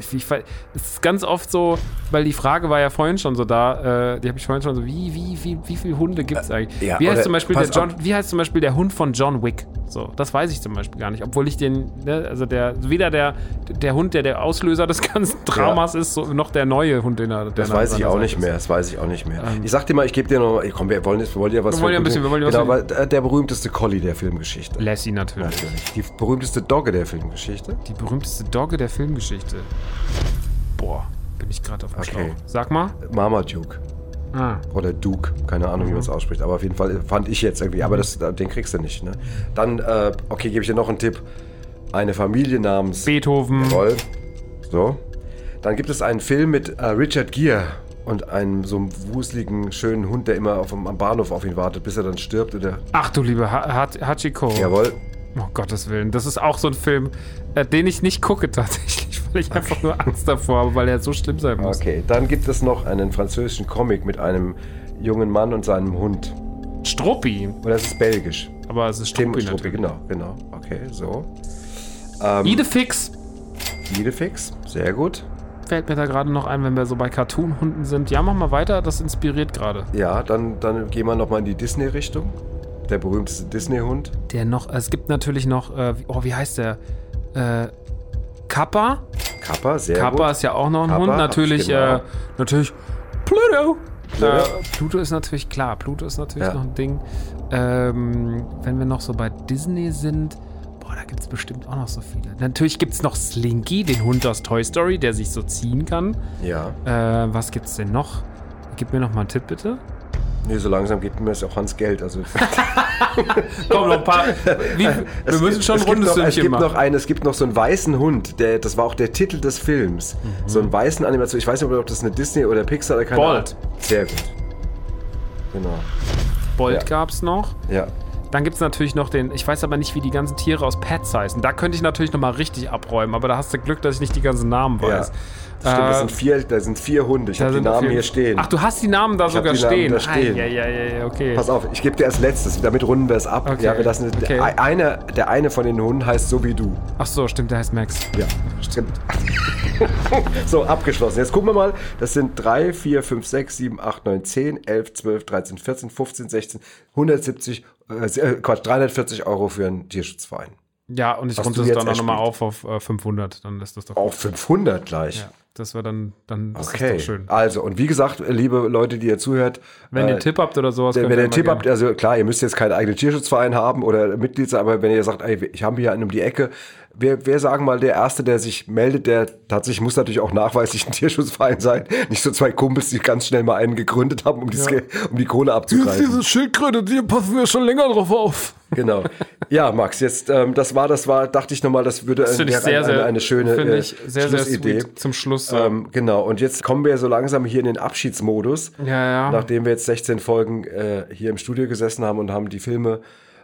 Ich, ich, es ist ganz oft so, weil die Frage war ja vorhin schon so da, äh, die habe ich vorhin schon so, wie, wie, wie, wie viele Hunde gibt es eigentlich?
ja,
wie, heißt zum Beispiel der John,
auf.
wie heißt zum Beispiel der Hund von John Wick? So, das weiß ich zum Beispiel gar nicht. Obwohl ich den, ne, also der, weder der, der Hund, der der Auslöser des ganzen Dramas ist, so, noch der neue Hund, den er. der
Das weiß ich auch nicht
ist.
mehr, das weiß ich auch nicht mehr. ich sag dir mal, ich gebe dir noch, komm, wir wollen, jetzt- wir wollen ja was
Wir wollen ja ein bisschen- wir wollen ja was
genau, aber der der berühmteste Collie der Filmgeschichte.
Lassie natürlich.
Natürlich. Die berühmteste Dogge der Filmgeschichte.
Die berühmteste Dogge der Filmgeschichte. Boah, bin ich gerade auf dem
Okay.
Schlauch. Sag mal.
Marmaduke.
Ah.
Oder Duke, keine Ahnung, wie man es ausspricht. Aber auf jeden Fall fand ich jetzt irgendwie. Aber das, den kriegst du nicht. Ne? Dann, äh, okay, gebe ich dir noch einen Tipp. Eine Familie namens
Beethoven.
Jawohl. So. Dann gibt es einen Film mit äh, Richard Gere und einem so einem wuseligen, schönen Hund, der immer auf, am Bahnhof auf ihn wartet, bis er dann stirbt. Oder,
Ach du liebe ha Hachiko.
jawohl.
Oh Gottes Willen. Das ist auch so ein Film, äh, den ich nicht gucke tatsächlich, weil ich einfach nur Angst davor habe, weil er so schlimm sein muss.
Okay, dann gibt es noch einen französischen Comic mit einem jungen Mann und seinem Hund.
Struppi.
Oder es ist belgisch.
Aber es ist Struppi.
Struppi, genau, genau. Okay, so.
Idefix
Idefix, sehr gut.
fällt mir da gerade noch ein, wenn wir so bei Cartoon-Hunden sind. Ja, mach mal weiter, das inspiriert gerade.
Ja, dann, dann gehen wir nochmal in die Disney-Richtung. Der berühmteste Disney-Hund.
Der noch, es gibt natürlich noch, äh, oh, wie heißt der? Äh, Kappa.
Kappa, sehr
Kappa
gut.
ist ja auch noch ein
Kappa,
Hund. Natürlich,
ich genau.
äh, natürlich Pluto.
Pluto.
Äh, Pluto ist natürlich klar. Pluto ist natürlich
Ja.
noch ein Ding. Ähm, wenn wir noch so bei Disney sind, boah, da gibt es bestimmt auch noch so viele. Natürlich gibt es noch Slinky, den Hund aus Toy Story, der sich so ziehen kann.
Ja.
Äh, was gibt's denn noch? Gib mir noch mal einen Tipp, bitte.
Nee, so langsam gibt mir das auch Hans Geld. Also,
Komm, noch ein paar. Wie, wir
Es
müssen
gibt-
schon
gibt
rundes
noch, es gibt
machen.
noch einen, Es gibt noch so einen weißen Hund, der, das war auch der Titel des Films.
Mhm.
So einen weißen Animation. Ich weiß nicht, ob das eine Disney oder Pixar oder keine
Bolt.
Ahnung. Sehr gut. Genau.
Bolt
ja.
gab's noch.
Ja.
Dann gibt es natürlich noch den, ich weiß aber nicht, wie die ganzen Tiere aus Pets heißen. Da könnte ich natürlich noch mal richtig abräumen, aber da hast du Glück, dass ich nicht die ganzen Namen
Ja.
weiß.
Das stimmt, das
Äh,
sind vier, da sind vier Hunde. Ich habe die Namen
jeden-
hier stehen.
Ach, du hast die Namen da
Ich
sogar
die Namen
stehen.
da stehen.
Ja, ja, ja, okay.
Pass auf, ich gebe dir als letztes, damit runden wir es ab.
Okay,
Ja, wir lassen,
okay.
der, eine, der eine von den Hunden heißt so wie du.
Ach so, stimmt, der heißt Max.
Ja, stimmt. so, abgeschlossen. Jetzt gucken wir mal. Das sind 3, 4, 5, 6, 7, 8, 9, 10, 11, 12, 13, 14, 15, 16, 170, äh, Quatsch, 340 Euro für einen Tierschutzverein.
Ja, und ich runde es dann auch nochmal auf auf äh, 500. Dann ist das doch.
Auch 500 gleich.
Ja, das war dann, dann
Okay,
schön.
also und wie gesagt, liebe Leute, die ihr zuhört,
Wenn ihr
äh,
einen Tipp habt oder sowas,
Wenn ihr
ihr
einen Tipp
gerne-
habt, also klar, ihr müsst jetzt keinen eigenen Tierschutzverein haben oder Mitglied sein, aber wenn ihr sagt, ey, ich habe hier einen um die Ecke, wer, wer sagen mal der Erste, der sich meldet, der tatsächlich muss natürlich auch nachweislich ein Tierschutzverein sein. Nicht so zwei Kumpels, die ganz schnell mal einen gegründet haben, um, Ge- um die Kohle abzugreifen.
Schildkröte, die passen wir schon länger drauf auf.
Genau. Ja, Max, jetzt, ähm, das war, das war, dachte ich nochmal, das würde
Das sehr,
eine,
sehr,
eine, eine schöne äh,
ich sehr, sehr
Schlussidee.
sweet zum Schluss. So.
Ähm, genau, und jetzt kommen wir so langsam hier in den Abschiedsmodus.
ja, ja.
Nachdem wir jetzt 16 Folgen äh, hier im Studio gesessen haben und haben die Filme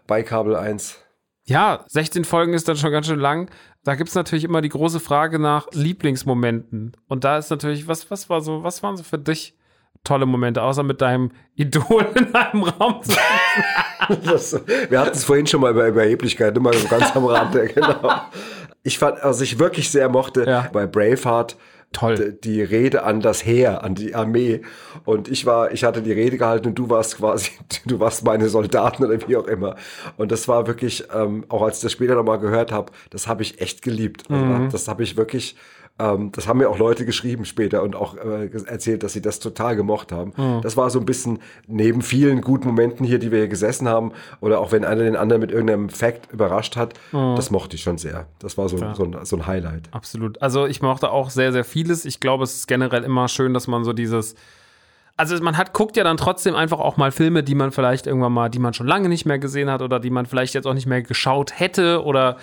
bei Kabel 1
Ja, 16 Folgen ist dann schon ganz schön lang. Da gibt es natürlich immer die große Frage nach Lieblingsmomenten. Und da ist natürlich, was, was war so, was waren so für dich tolle Momente, außer mit deinem Idol in einem Raum zu
Das, wir hatten es vorhin schon mal über Überheblichkeit, immer so ganz am Rande, genau. Ich fand, was ich wirklich sehr mochte,
Ja.
bei Braveheart,
Toll.
die Rede an das Heer, an die Armee. Und ich war, ich hatte die Rede gehalten und du warst quasi, du warst meine Soldaten oder wie auch immer. Und das war wirklich, ähm, auch als ich das später nochmal gehört habe, das habe ich echt geliebt. Also
Mhm.
Das habe ich wirklich, ähm, das haben mir auch Leute geschrieben später und auch äh, erzählt, dass sie das total gemocht haben.
Mhm.
Das war so ein bisschen neben vielen guten Momenten hier, die wir hier gesessen haben, oder auch wenn einer den anderen mit irgendeinem Fact überrascht hat,
Mhm.
das mochte ich schon sehr. Das war so, so, ein, so ein Highlight.
Absolut. Also ich mochte auch sehr, sehr vieles. Ich glaube, es ist generell immer schön, dass man so dieses. Also man hat, guckt ja dann trotzdem einfach auch mal Filme, die man vielleicht irgendwann mal, die man schon lange nicht mehr gesehen hat oder die man vielleicht jetzt auch nicht mehr geschaut hätte oder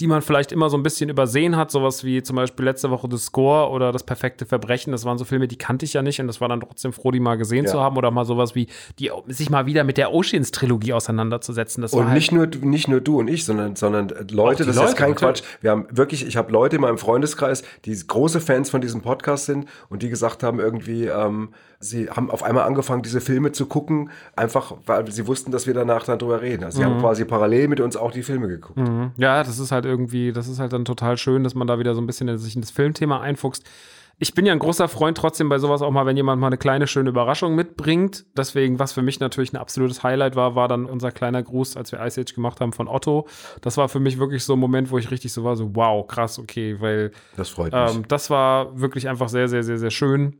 die man vielleicht immer so ein bisschen übersehen hat. Sowas wie zum Beispiel letzte Woche The Score oder Das perfekte Verbrechen. Das waren so Filme, die kannte ich ja nicht und das war dann trotzdem froh, die mal gesehen
Ja.
zu haben oder mal sowas wie, die, sich mal wieder mit der Oceans-Trilogie auseinanderzusetzen. Das
Und
halt,
nicht nur, nicht nur du und ich, sondern, sondern Leute, das
Leute,
ist kein. Quatsch. Wir haben wirklich, ich habe Leute in meinem Freundeskreis, die große Fans von diesem Podcast sind und die gesagt haben, irgendwie, ähm, sie haben auf einmal angefangen, diese Filme zu gucken, einfach weil sie wussten, dass wir danach dann drüber reden. Also sie
Mhm.
haben quasi parallel mit uns auch die Filme geguckt.
Ja, das ist halt irgendwie, das ist halt dann total schön, dass man da wieder so ein bisschen in sich in das Filmthema einfuchst. ich bin ja ein großer Freund trotzdem bei sowas auch mal, wenn jemand mal eine kleine, schöne Überraschung mitbringt. Deswegen, was für mich natürlich ein absolutes Highlight war, war dann unser kleiner Gruß, als wir Ice Age gemacht haben von Otto. Das war für mich wirklich so ein Moment, wo ich richtig so war, so wow, krass, okay, weil
Das freut mich.
ähm, das war wirklich einfach sehr, sehr, sehr, sehr schön.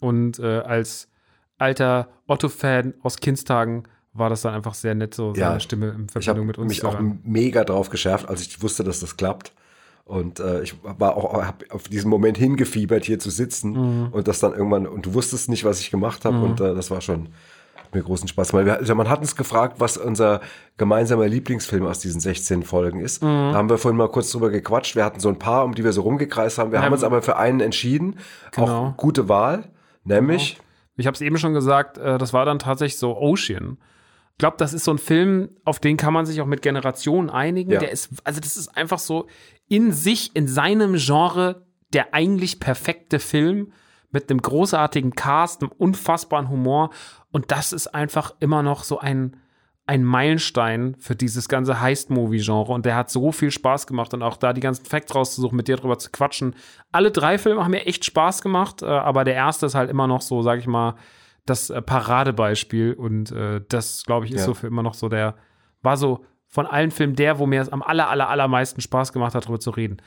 Und äh, als alter Otto-Fan aus Kindstagen war das dann einfach sehr nett, so
Ja.
seine Stimme in
ich habe
Verbindung mit uns
mich
zu
auch
hören.
mega drauf geschärft, als ich wusste, dass das klappt. Und äh, ich war auch hab auf diesen Moment hingefiebert, hier zu sitzen
Mhm.
und das dann irgendwann, und du wusstest nicht, was ich gemacht habe. Und äh, das war schon mir großen Spaß. Weil wir, also man hat uns gefragt, was unser gemeinsamer Lieblingsfilm aus diesen 16 Folgen ist.
Mhm.
Da haben wir vorhin mal kurz drüber gequatscht. Wir hatten so ein paar, um die wir so rumgekreist haben. Wir haben uns aber für einen entschieden.
Genau.
Auch gute Wahl, nämlich
Ich habe es eben schon gesagt, äh, das war dann tatsächlich so Ocean. Ich glaube, das ist so ein Film, auf den kann man sich auch mit Generationen einigen.
Ja.
Der ist, also das ist einfach so in sich, in seinem Genre, der eigentlich perfekte Film mit einem großartigen Cast, einem unfassbaren Humor. Und das ist einfach immer noch so ein, ein Meilenstein für dieses ganze Heist-Movie-Genre. Und der hat so viel Spaß gemacht und auch da die ganzen Facts rauszusuchen, mit dir drüber zu quatschen. Alle drei Filme haben mir echt Spaß gemacht, äh, aber der erste ist halt immer noch so, sag ich mal, das äh, Paradebeispiel. Und äh, das, glaube ich, ist
Ja.
so für immer noch so der, war so von allen Filmen der, wo mir es am aller, aller, allermeisten Spaß gemacht hat, darüber zu reden.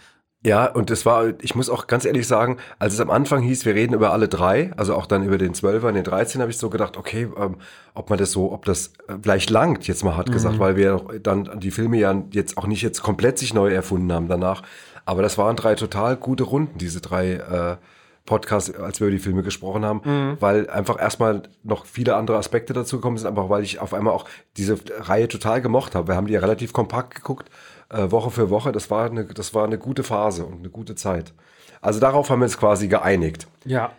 Ja, und das war, ich muss auch ganz ehrlich sagen, als es am Anfang hieß, wir reden über alle drei, also auch dann über den 12er und den 13, habe ich so gedacht, okay, ähm, ob man das so, ob das äh, vielleicht langt, jetzt mal hart gesagt, weil wir dann die Filme ja jetzt auch nicht jetzt komplett sich neu erfunden haben danach. Aber das waren drei total gute Runden, diese drei äh, Podcasts, als wir über die Filme gesprochen haben, weil einfach erstmal noch viele andere Aspekte dazu gekommen sind, aber auch weil ich auf einmal auch diese Reihe total gemocht habe. Wir haben die ja relativ kompakt geguckt, äh, Woche für Woche. Das war, eine, das war eine gute Phase und eine gute Zeit. Also darauf haben wir uns quasi geeinigt.
Ja.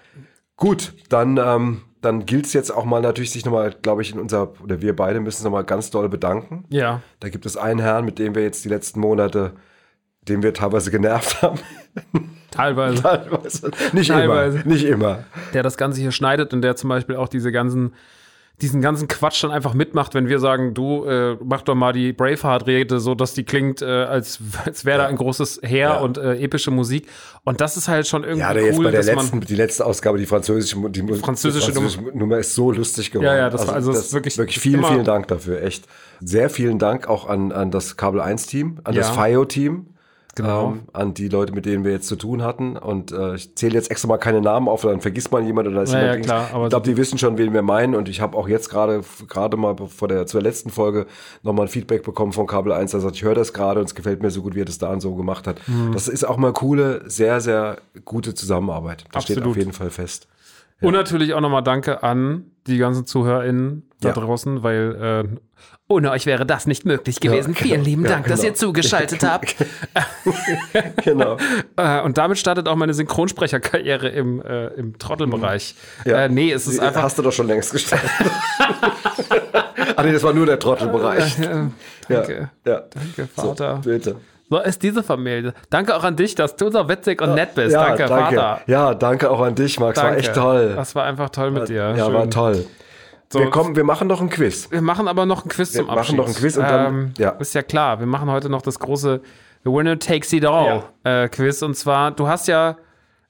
Gut, dann, ähm, dann gilt es jetzt auch mal natürlich, sich nochmal, glaube ich, in unser, oder wir beide müssen uns nochmal ganz doll bedanken.
Ja.
Da gibt es einen Herrn, mit dem wir jetzt die letzten Monate, den wir teilweise genervt haben.
Teilweise.
teilweise. Nicht
Teilweise.
immer. Nicht immer.
der das Ganze hier schneidet und der zum Beispiel auch diese ganzen, diesen ganzen Quatsch dann einfach mitmacht, wenn wir sagen, du äh, mach doch mal die Braveheart-Rede, so dass die klingt, äh, als, als wäre da ein großes Heer
Ja.
und äh, epische Musik. Und das ist halt schon irgendwie
Ja, der jetzt
cool,
bei der letzten, die letzte Ausgabe, die französische, die mu-
Französische
die Nummer ist so lustig geworden.
Ja, ja, das war- also es ist wirklich
wirklich vielen, vielen Dank dafür, echt. Sehr vielen Dank auch an, an das Kabel 1 Team, an das
Ja.
FIO-Team.
Genau.
Ähm, an die Leute, mit denen wir jetzt zu tun hatten. Und äh, ich zähle jetzt extra mal keine Namen auf, dann vergisst man jemand oder ist
Ja,
jemand
ja, klar, aber
ich glaube, die wissen schon, wen wir meinen. Und ich habe auch jetzt gerade gerade mal vor der zur letzten Folge nochmal ein Feedback bekommen von Kabel 1, der sagt, ich höre das gerade und es gefällt mir so gut, wie er das da und so gemacht hat.
Mhm.
Das ist auch mal coole, sehr, sehr gute Zusammenarbeit. Das steht
Absolut.
auf jeden Fall fest.
Und natürlich auch nochmal Danke an die ganzen ZuhörerInnen da
Ja.
draußen, weil äh, ohne euch wäre das nicht möglich gewesen.
genau.
Vielen lieben
Ja,
Dank, dass
genau.
ihr zugeschaltet habt.
Genau.
Äh, und damit startet auch meine Synchronsprecherkarriere im, äh, im Trottelbereich. Äh, nee, es ist einfach.
Hast du doch schon längst gestartet. ah, nee, das war nur der Trottelbereich. ja,
danke.
ja.
Danke,
So,
Vater.
bitte.
So ist diese Familie. Danke auch an dich, dass du so witzig und nett bist.
Ja,
danke, Vater.
Ja, danke auch an dich, Max. War
Danke.
echt toll.
Das war einfach toll mit dir.
Ja,
Schön.
war toll.
So,
Wir, kommen, wir machen noch ein Quiz.
wir machen aber noch ein Quiz
Wir
zum
machen
Abschied.
noch ein Quiz und dann-
ähm,
ja.
Ist ja klar, wir machen heute noch das große The Winner Takes It All äh, Quiz. Und zwar, du hast ja,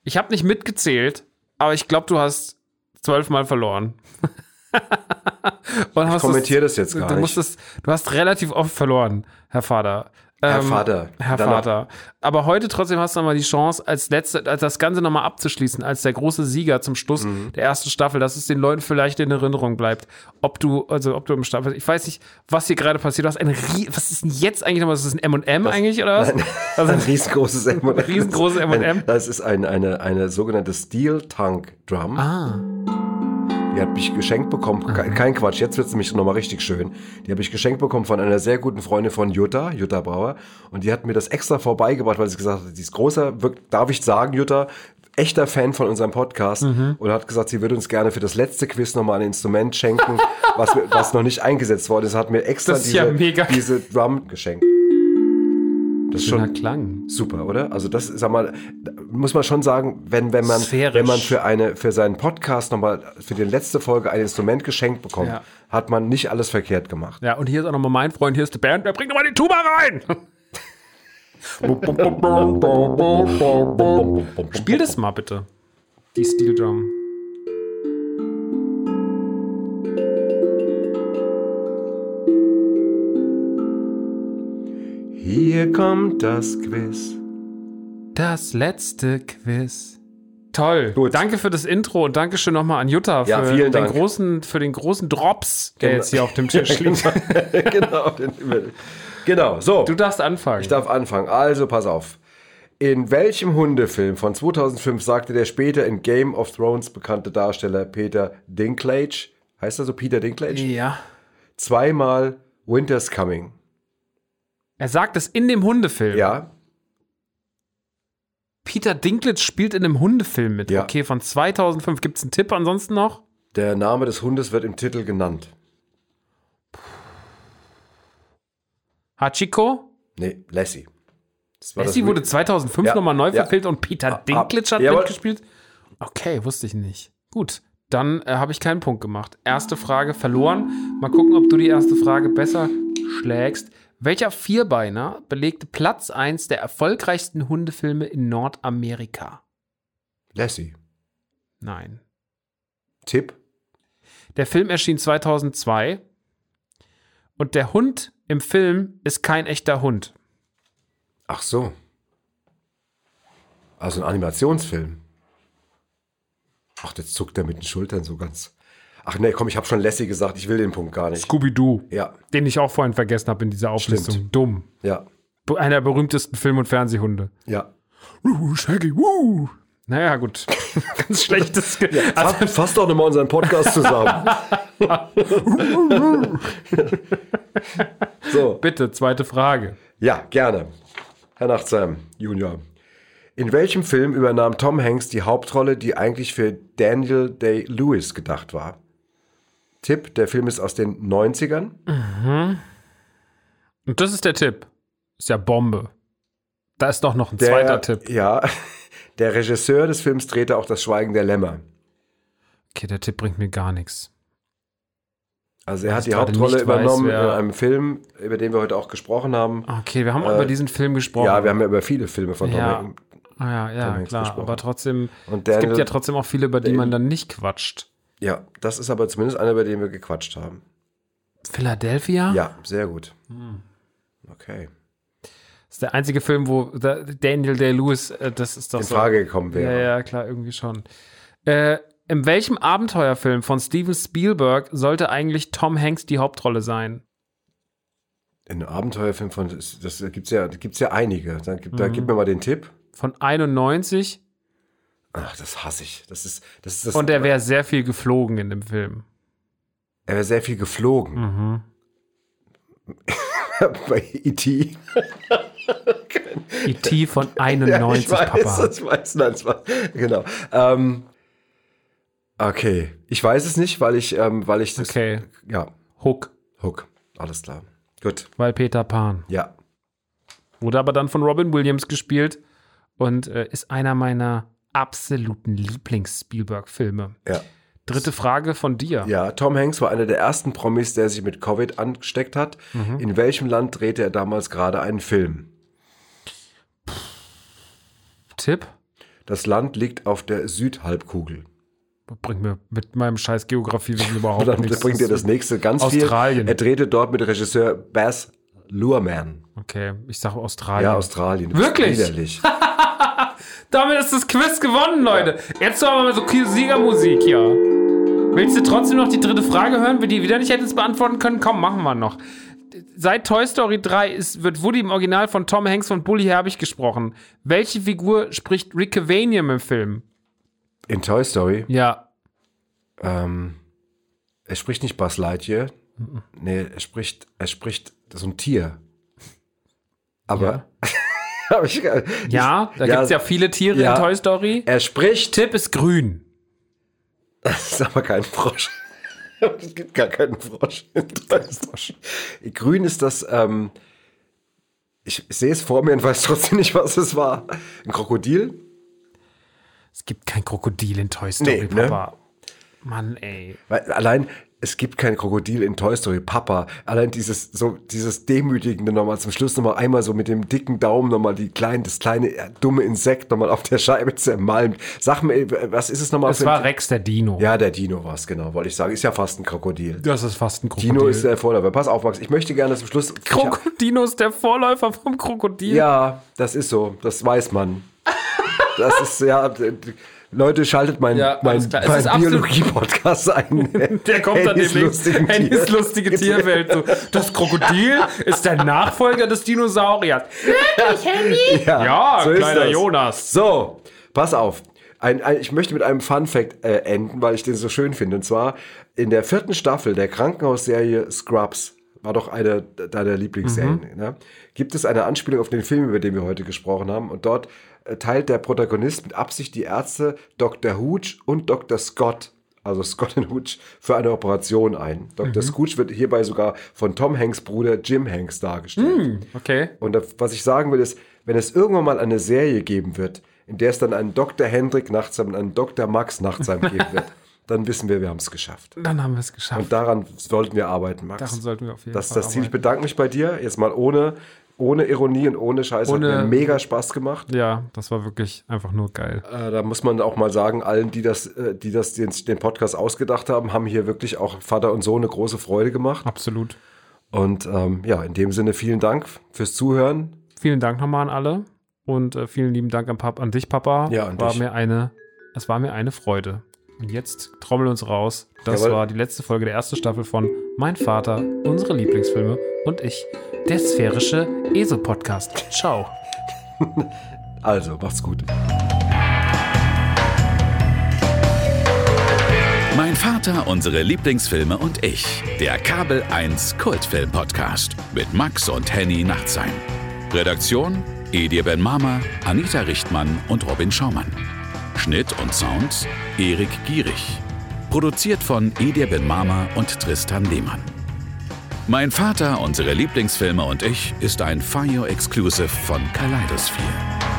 ich habe nicht mitgezählt, aber ich glaube, du hast zwölfmal verloren. hast
kommentiere das jetzt gar
du
nicht.
Musstest, du hast relativ oft verloren, Herr Vater.
Herr
Ähm,
Vater.
Herr
Dann
Vater. Aber heute trotzdem hast du nochmal die Chance, als letzte, als das Ganze nochmal abzuschließen, als der große Sieger zum Schluss
Mhm.
der ersten Staffel, dass es den Leuten vielleicht in Erinnerung bleibt. Ob du, also ob du im Staffel, ich weiß nicht, was hier gerade passiert. Du hast ein Rie was ist denn jetzt eigentlich nochmal? Ist das ein M&M eigentlich oder was? Also,
ein riesengroßes M&M.
Riesengroßes M&M.
Das ist ein, eine, eine sogenannte Steel Tank Drum.
ah,
Die hat mich geschenkt bekommen. Kein, Quatsch, jetzt wird es nämlich nochmal richtig schön. Die habe ich geschenkt bekommen von einer sehr guten Freundin von Jutta, Jutta Brauer. Und die hat mir das extra vorbeigebracht, weil sie gesagt hat, sie ist großer, darf ich sagen, Jutta, echter Fan von unserem Podcast.
Mhm.
Und hat gesagt, sie würde uns gerne für das letzte Quiz nochmal ein Instrument schenken, was, was noch nicht eingesetzt worden ist. Hat mir extra diese,
ja
diese Drum geschenkt. Das ist
schöner
schon
Klang.
super, oder? Also das, sag mal, muss man schon sagen, wenn, wenn man,
Sphärisch.
wenn man für eine, für seinen Podcast nochmal, für die letzte Folge ein Instrument geschenkt bekommt,
Ja.
hat man nicht alles verkehrt gemacht.
Ja, und hier ist auch nochmal mein Freund, hier ist der Bernd, der bringt nochmal die Tuba rein. Spiel das mal bitte. Die Steel Drum.
Hier kommt das Quiz.
Das letzte Quiz. Toll.
Gut.
Danke für das Intro und Dankeschön nochmal an Jutta
Ja,
für,
vielen
den
Dank.
großen, für den großen Drops, der
Genau.
jetzt hier auf dem Tisch liegt.
genau, den- genau, so.
Du darfst anfangen.
Ich darf anfangen. Also, pass auf. In welchem Hundefilm von 2005 sagte der später in Game of Thrones bekannte Darsteller Peter Dinklage, heißt er so Peter Dinklage,
ja.
zweimal Winter's Coming?
Er sagt es in dem Hundefilm.
Ja,
Peter Dinklage spielt in einem Hundefilm mit.
Ja.
Okay, von 2005. Gibt es einen Tipp ansonsten noch?
der Name des Hundes wird im Titel genannt.
Hachiko?
Nee, Lassie.
Lassie wurde 2005
Ja,
nochmal neu
ja.
verfilmt und Peter
Ah,
Dinklage hat
jawohl.
mitgespielt? Okay, wusste ich nicht. Gut, dann äh, habe ich keinen Punkt gemacht. Erste Frage verloren. Mal gucken, ob du die erste Frage besser schlägst. Welcher Vierbeiner belegte Platz 1 der erfolgreichsten Hundefilme in Nordamerika?
Lassie.
Nein.
Tipp?
Der Film erschien 2002 und der Hund im Film ist kein echter Hund.
Ach so. Also ein Animationsfilm. Ach, jetzt zuckt er mit den Schultern so ganz. Ach nee, komm, ich habe schon Lassie gesagt, ich will den Punkt gar nicht.
Scooby-Doo,
Ja,
den ich auch vorhin vergessen habe in dieser Auflistung. Dumm.
ja,
Einer der berühmtesten Film- und Fernsehhunde.
ja.
Wuh, Shaggy, wuh. Naja, gut. Ganz schlechtes. Ge also,
Fass, fass doch nochmal unseren Podcast zusammen. so,
bitte, zweite Frage.
ja, gerne. Herr Nachtsheim, Junior. In welchem Film übernahm Tom Hanks die Hauptrolle, die eigentlich für Daniel Day-Lewis gedacht war? Tipp, der Film ist aus den 90ern.
Und das ist der Tipp. Ist ja Bombe. Da ist doch noch ein
Der,
zweiter Tipp.
Ja, der Regisseur des Films drehte auch das Schweigen der Lämmer.
Okay, der Tipp bringt mir gar nichts.
Also er hat die Hauptrolle
weiß,
übernommen
wer-
in einem Film, über den wir heute auch gesprochen haben.
Okay, wir haben über diesen Film gesprochen.
Äh, Ja, wir haben ja über viele Filme von Tom
Ja.
Hanks.
Ah, ja, ja,
Hanks
klar.
gesprochen.
Aber trotzdem,
Und
es gibt
Daniel-
ja trotzdem auch viele, über die man dann nicht quatscht.
Ja, das ist aber zumindest einer, über den wir gequatscht haben.
Philadelphia?
Ja, sehr gut.
Hm.
Okay.
Das ist der einzige Film, wo da- Daniel Day-Lewis, äh, das ist doch
In
so.
Frage gekommen
Ja,
wäre.
ja, klar, irgendwie schon. Äh, in welchem Abenteuerfilm von Steven Spielberg sollte eigentlich Tom Hanks die Hauptrolle sein?
In einem Abenteuerfilm von, das, das gibt's ja, gibt's ja einige. Da, gib,
Mhm.
da gib mir mal den Tipp.
Von 91
Ach, das hasse ich. Das ist, das ist das.
und er wäre sehr viel geflogen in dem Film.
er wäre sehr viel geflogen.
Mhm.
Bei E.T.
E.T. von
Ja,
91,
ich weiß,
Papa.
ich weiß, nein, genau. Ähm, okay, ich weiß es nicht, weil ich, ähm, weil ich das,
Okay,
ja,
Hook,
Hook, alles klar. Gut,
weil Peter Pan.
ja.
Wurde aber dann von Robin Williams gespielt und äh, ist einer meiner absoluten Lieblings-Spielberg-Filme.
Ja.
Dritte Frage von dir.
Ja, Tom Hanks war einer der ersten Promis, der sich mit Covid angesteckt hat.
Mhm.
In welchem Land drehte er damals gerade einen Film?
Tipp?
Das Land liegt auf der Südhalbkugel.
Bringt mir mit meinem scheiß Geografiewissen überhaupt
dann
nichts.
bringt er das nächste ganz
Australien.
viel. Er drehte dort mit Regisseur Baz Luhrmann.
Okay, ich sage Australien.
Ja, Australien.
Wirklich?
Widerlich.
Damit ist das Quiz gewonnen, Leute. Jetzt haben wir mal so Siegermusik hier. Willst du trotzdem noch die dritte Frage hören, wenn die wieder nicht hättest beantworten können? Komm, machen wir noch. Seit Toy Story 3 ist, wird Woody im Original von Tom Hanks und Bully Herbig gesprochen. Welche Figur spricht Rick Cavanian im Film?
In Toy Story,
Ja,
ähm, er spricht nicht Buzz Lightyear. Nee, er spricht, er spricht so ein Tier. Aber, aber ich,
ja, da
Ja,
gibt es ja viele Tiere
ja.
in Toy Story.
er spricht,
Tipp ist grün.
das ist aber kein Frosch. Es gibt gar keinen Frosch. in Toy Story. Grün ist das, ähm, ich, ich sehe es vor mir und weiß trotzdem nicht, was es war. Ein Krokodil?
Es gibt kein Krokodil in Toy Story,
Nee, ne?
Papa. Mann, ey.
Weil allein es gibt kein Krokodil in Toy Story. Papa, allein dieses, so, dieses Demütigende nochmal zum Schluss nochmal einmal so mit dem dicken Daumen nochmal die kleinen, das kleine äh, dumme Insekt nochmal auf der Scheibe zermalmt. Sag mir, was ist es nochmal?
Es war Rex der Dino.
Ja, der Dino war es, genau, wollte ich sagen. Ist ja fast ein Krokodil.
Das ist fast ein Krokodil.
Dino ist der Vorläufer. Pass auf, Max, ich möchte gerne zum Schluss.
Krokodino ist der Vorläufer vom Krokodil.
Ja, das ist so. Das weiß man. Das ist ja. Leute, schaltet meinen
Ja,
mein, mein Biologie-Podcast ein.
Der kommt dann demnächst. Hennys
Tier.
lustige Tierwelt. So, das Krokodil ist der Nachfolger des Dinosauriers. Ja,
so ist
kleiner. Jonas.
So, pass auf. Ein, ein, ich möchte mit einem Fun Fact äh, enden, weil ich den so schön finde. Und zwar in der vierten Staffel der Krankenhausserie Scrubs, war doch eine deiner Lieblingsserien, ne? gibt es eine Anspielung auf den Film, über den wir heute gesprochen haben. Und dort äh, teilt der Protagonist mit Absicht die Ärzte Dr. Hooch und Dr. Scott, also Scott und Hooch, für eine Operation ein. Dr. Scooch wird hierbei sogar von Tom Hanks Bruder Jim Hanks dargestellt.
Okay.
Und was ich sagen will, ist, wenn es irgendwann mal eine Serie geben wird, in der es dann einen Dr. Hendrik Nachtsheim und einen Dr. Max Nachtsheim geben wird, dann wissen wir, wir haben es geschafft.
Dann haben wir es geschafft.
Und daran sollten wir arbeiten, Max.
Daran sollten wir auf jeden
das
Fall
das Ziel. Ich bedanke mich bei dir. Jetzt mal ohne, ohne Ironie und ohne Scheiß.
Ohne-
Hat mir mega Spaß gemacht.
Ja, das war wirklich einfach nur geil.
Äh, da muss man auch mal sagen, allen, die das, äh, die das den, den Podcast ausgedacht haben, haben hier wirklich auch Vater und Sohn eine große Freude gemacht.
Absolut.
Und ähm, ja, in dem Sinne vielen Dank fürs Zuhören.
Vielen Dank nochmal an alle und äh, vielen lieben Dank an, Pap an dich, Papa.
Ja, an
war
dich.
Mir eine, es war mir eine Freude. Und jetzt trommel uns raus. Das
Jawohl.
war die letzte Folge der ersten Staffel von Mein Vater, unsere Lieblingsfilme und ich, der sphärische Esel-Podcast. Ciao.
Also, macht's gut.
Mein Vater, unsere Lieblingsfilme und ich. Der Kabel 1 Kultfilm Podcast mit Max und Henny Nachtsheim. Redaktion: Edir Ben Mama, Anita Richtmann und Robin Schaumann. Schnitt und Sound: Erik Gierig. Produziert von Edir Ben Mama und Tristan Lehmann. Mein Vater, unsere Lieblingsfilme und ich ist ein Fire Exclusive von Kaleidosphere.